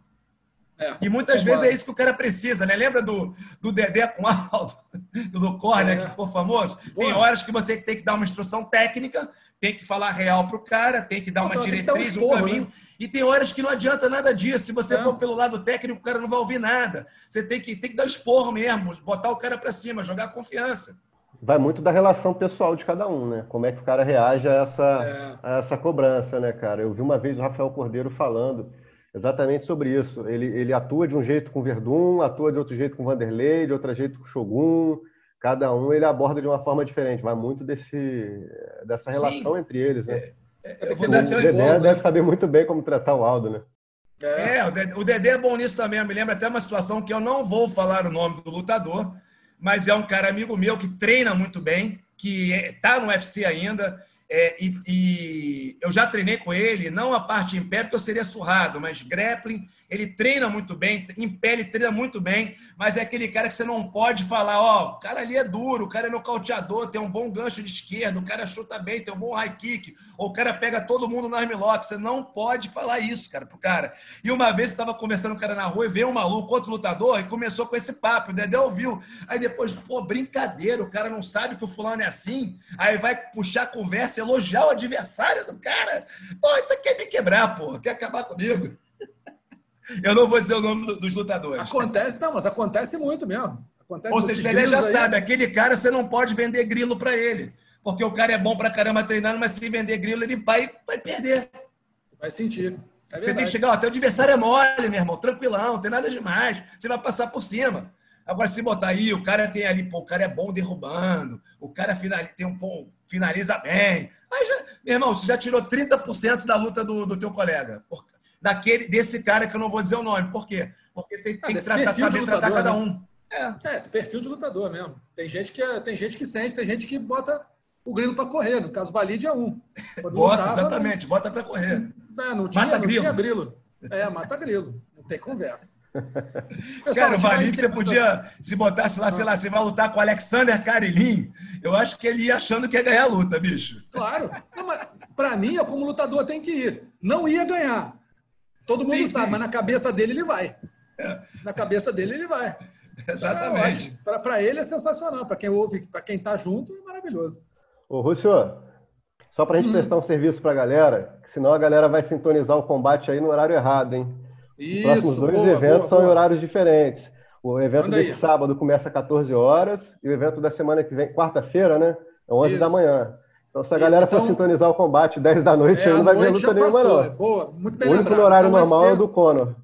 Speaker 4: É, e muitas vezes é isso que o cara precisa, né? Lembra do, do Dedé com o Aldo, do Corner, é. que ficou famoso? Boa. Tem horas que você tem que dar uma instrução técnica, tem que falar real pro cara, tem que dar uma então, diretriz, um, um caminho. Né? E tem horas que não adianta nada disso. Se você é. for pelo lado técnico, o cara não vai ouvir nada. Você tem que, tem que dar esporro mesmo, botar o cara para cima, jogar confiança
Speaker 3: vai muito da relação pessoal de cada um, né? Como é que o cara reage a essa, é. a essa cobrança, né, cara? Eu vi uma vez o Rafael Cordeiro falando exatamente sobre isso. Ele, ele atua de um jeito com o Verdun, atua de outro jeito com o Vanderlei, de outro jeito com o Shogun. Cada um ele aborda de uma forma diferente. Vai muito desse, dessa relação Sim. entre eles, né? É, é, o Dedé né? deve saber muito bem como tratar o Aldo, né?
Speaker 4: É, o Dedé, o Dedé é bom nisso também. Eu me lembro até uma situação que eu não vou falar o nome do lutador, mas é um cara amigo meu que treina muito bem, que está no UFC ainda. É, e, e, eu já treinei com ele, não a parte em pé, porque eu seria surrado, mas grappling, ele treina muito bem, em pé ele treina muito bem, mas é aquele cara que você não pode falar, ó, o cara ali é duro, o cara é nocauteador, tem um bom gancho de esquerda, o cara chuta bem, tem um bom high kick, ou o cara pega todo mundo no armlock, você não pode falar isso, cara, pro cara. E uma vez eu estava conversando com o cara na rua e veio um maluco, outro lutador, e começou com esse papo, o Dedé ouviu, aí depois, pô, brincadeira, o cara não sabe que o fulano é assim, aí vai puxar a conversa elogiar o adversário do cara. Pô, então quer me quebrar, pô, quer acabar comigo. Eu não vou dizer o nome dos lutadores.
Speaker 2: Acontece, não, mas acontece muito mesmo. Acontece
Speaker 4: Ou seja, ele já aí. sabe, aquele cara você não pode vender grilo para ele. Porque o cara é bom pra caramba treinando, mas se vender grilo, ele vai, vai perder.
Speaker 2: Vai sentir.
Speaker 4: É você tem que chegar, ó, teu adversário é mole, meu irmão, tranquilão, não tem nada demais. Você vai passar por cima. Agora, se botar aí, o cara tem ali, pô, o cara é bom derrubando, o cara finaliza, tem um bom, finaliza bem. Aí já, meu irmão, você já tirou 30% da luta do, do teu colega. Por, daquele, desse cara que eu não vou dizer o nome. Por quê? Porque você ah, tem que tratar, saber lutador, tratar cada né? um.
Speaker 2: É. é, esse perfil de lutador mesmo. Tem gente que, é, tem gente que sente, tem gente que bota o grilo para correr. No caso, Valide é um.
Speaker 4: Quando bota, lutava, exatamente, não, bota para correr.
Speaker 2: É, não, tinha, mata não grilo. tinha grilo. É, mata grilo. Não tem conversa.
Speaker 4: Pessoal, Cara, o Valide, você podia, se botasse lá, sei lá, você vai lutar com o Alexander Karilin, eu acho que ele ia achando que ia ganhar a luta, bicho.
Speaker 2: Claro. Para mim, eu como lutador tenho que ir. Não ia ganhar. Todo mundo sim, sabe, sim. mas na cabeça dele ele vai. É. Na cabeça dele ele vai.
Speaker 4: Exatamente.
Speaker 2: É, Para ele é sensacional. Para quem ouve, para quem está junto, é maravilhoso.
Speaker 3: Ô, Rússio, só para a gente hum. prestar um serviço para a galera, senão a galera vai sintonizar o combate aí no horário errado, hein? Os próximos dois boa, eventos boa, são boa. em horários diferentes. O evento Manda desse aí. sábado começa às 14 horas e o evento da semana que vem, quarta-feira, né? É 11 Isso. da manhã. Então, se a galera Isso, então, for sintonizar o combate 10 da noite, é, aí não vai ver luta nenhuma, não. É
Speaker 2: boa, muito bem
Speaker 3: o único horário então, normal UFC, é do Conor.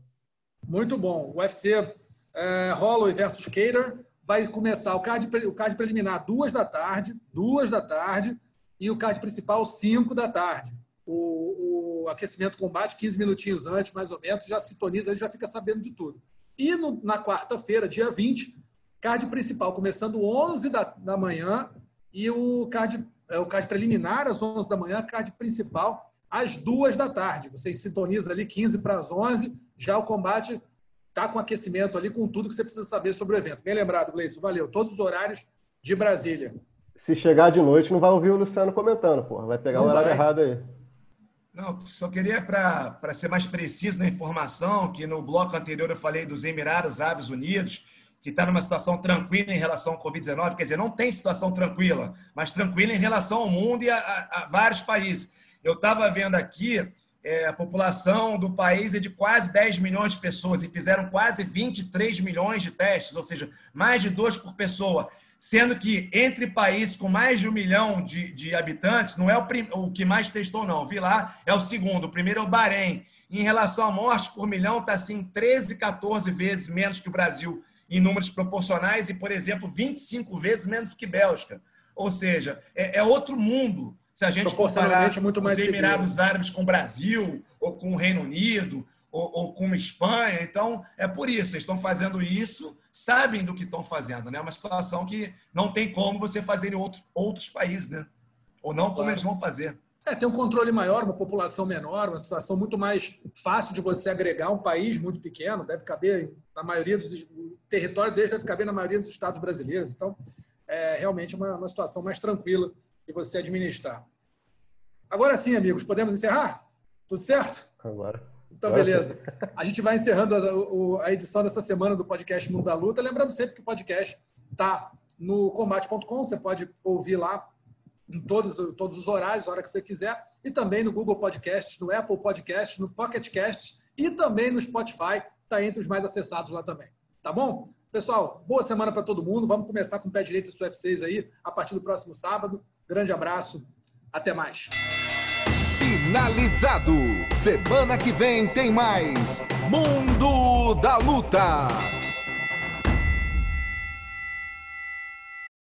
Speaker 2: Muito bom. O UFC é, Holloway versus Cater vai começar o card, o card preliminar duas da tarde, duas da tarde, e o card principal 5 da tarde o, o aquecimento combate 15 minutinhos antes, mais ou menos, já sintoniza, já fica sabendo de tudo. E no, na quarta-feira, dia 20, card principal começando 11 da, da manhã e o card, é, o card preliminar às 11 da manhã, card principal às 2 da tarde. Você sintoniza ali 15 para as 11, já o combate tá com aquecimento ali, com tudo que você precisa saber sobre o evento. Bem lembrado, Gleison. Valeu. Todos os horários de Brasília.
Speaker 3: Se chegar de noite, não vai ouvir o Luciano comentando, porra. Vai pegar não o horário vai. errado aí.
Speaker 4: Não, só queria, para ser mais preciso na informação, que no bloco anterior eu falei dos Emirados Árabes Unidos, que está numa situação tranquila em relação ao Covid-19, quer dizer, não tem situação tranquila, mas tranquila em relação ao mundo e a, a, a vários países. Eu estava vendo aqui, é, a população do país é de quase 10 milhões de pessoas e fizeram quase 23 milhões de testes, ou seja, mais de dois por pessoa sendo que entre países com mais de um milhão de, de habitantes, não é o, prim, o que mais testou, não. Vi lá, é o segundo. O primeiro é o Bahrein. Em relação a mortes por milhão, está assim 13, 14 vezes menos que o Brasil em números proporcionais e, por exemplo, 25 vezes menos que Bélgica. Ou seja, é, é outro mundo. Se a gente comparar muito mais os Emirados seguro. Árabes com o Brasil, ou com o Reino Unido, ou, ou com a Espanha. Então, é por isso, eles estão fazendo isso sabem do que estão fazendo, né? É uma situação que não tem como você fazer em outros, outros países, né? Ou não como claro. eles vão fazer.
Speaker 2: É, tem um controle maior, uma população menor, uma situação muito mais fácil de você agregar um país muito pequeno, deve caber na maioria dos. O território deles deve caber na maioria dos estados brasileiros. Então, é realmente uma, uma situação mais tranquila de você administrar. Agora sim, amigos, podemos encerrar? Tudo certo?
Speaker 3: Agora.
Speaker 2: Então, beleza. A gente vai encerrando a, a, edição dessa semana do podcast Mundo da Luta. Lembrando sempre que o podcast está no combate.com, você pode ouvir lá em todos, todos os horários, a hora que você quiser, e também no Google Podcasts, no Apple Podcasts, no Pocket Casts e também no Spotify, está entre os mais acessados lá também. Tá bom? Pessoal, boa semana para todo mundo. Vamos começar com o pé direito do UFC aí a partir do próximo sábado. Grande abraço, até mais
Speaker 1: finalizado. Semana que vem tem mais Mundo da Luta.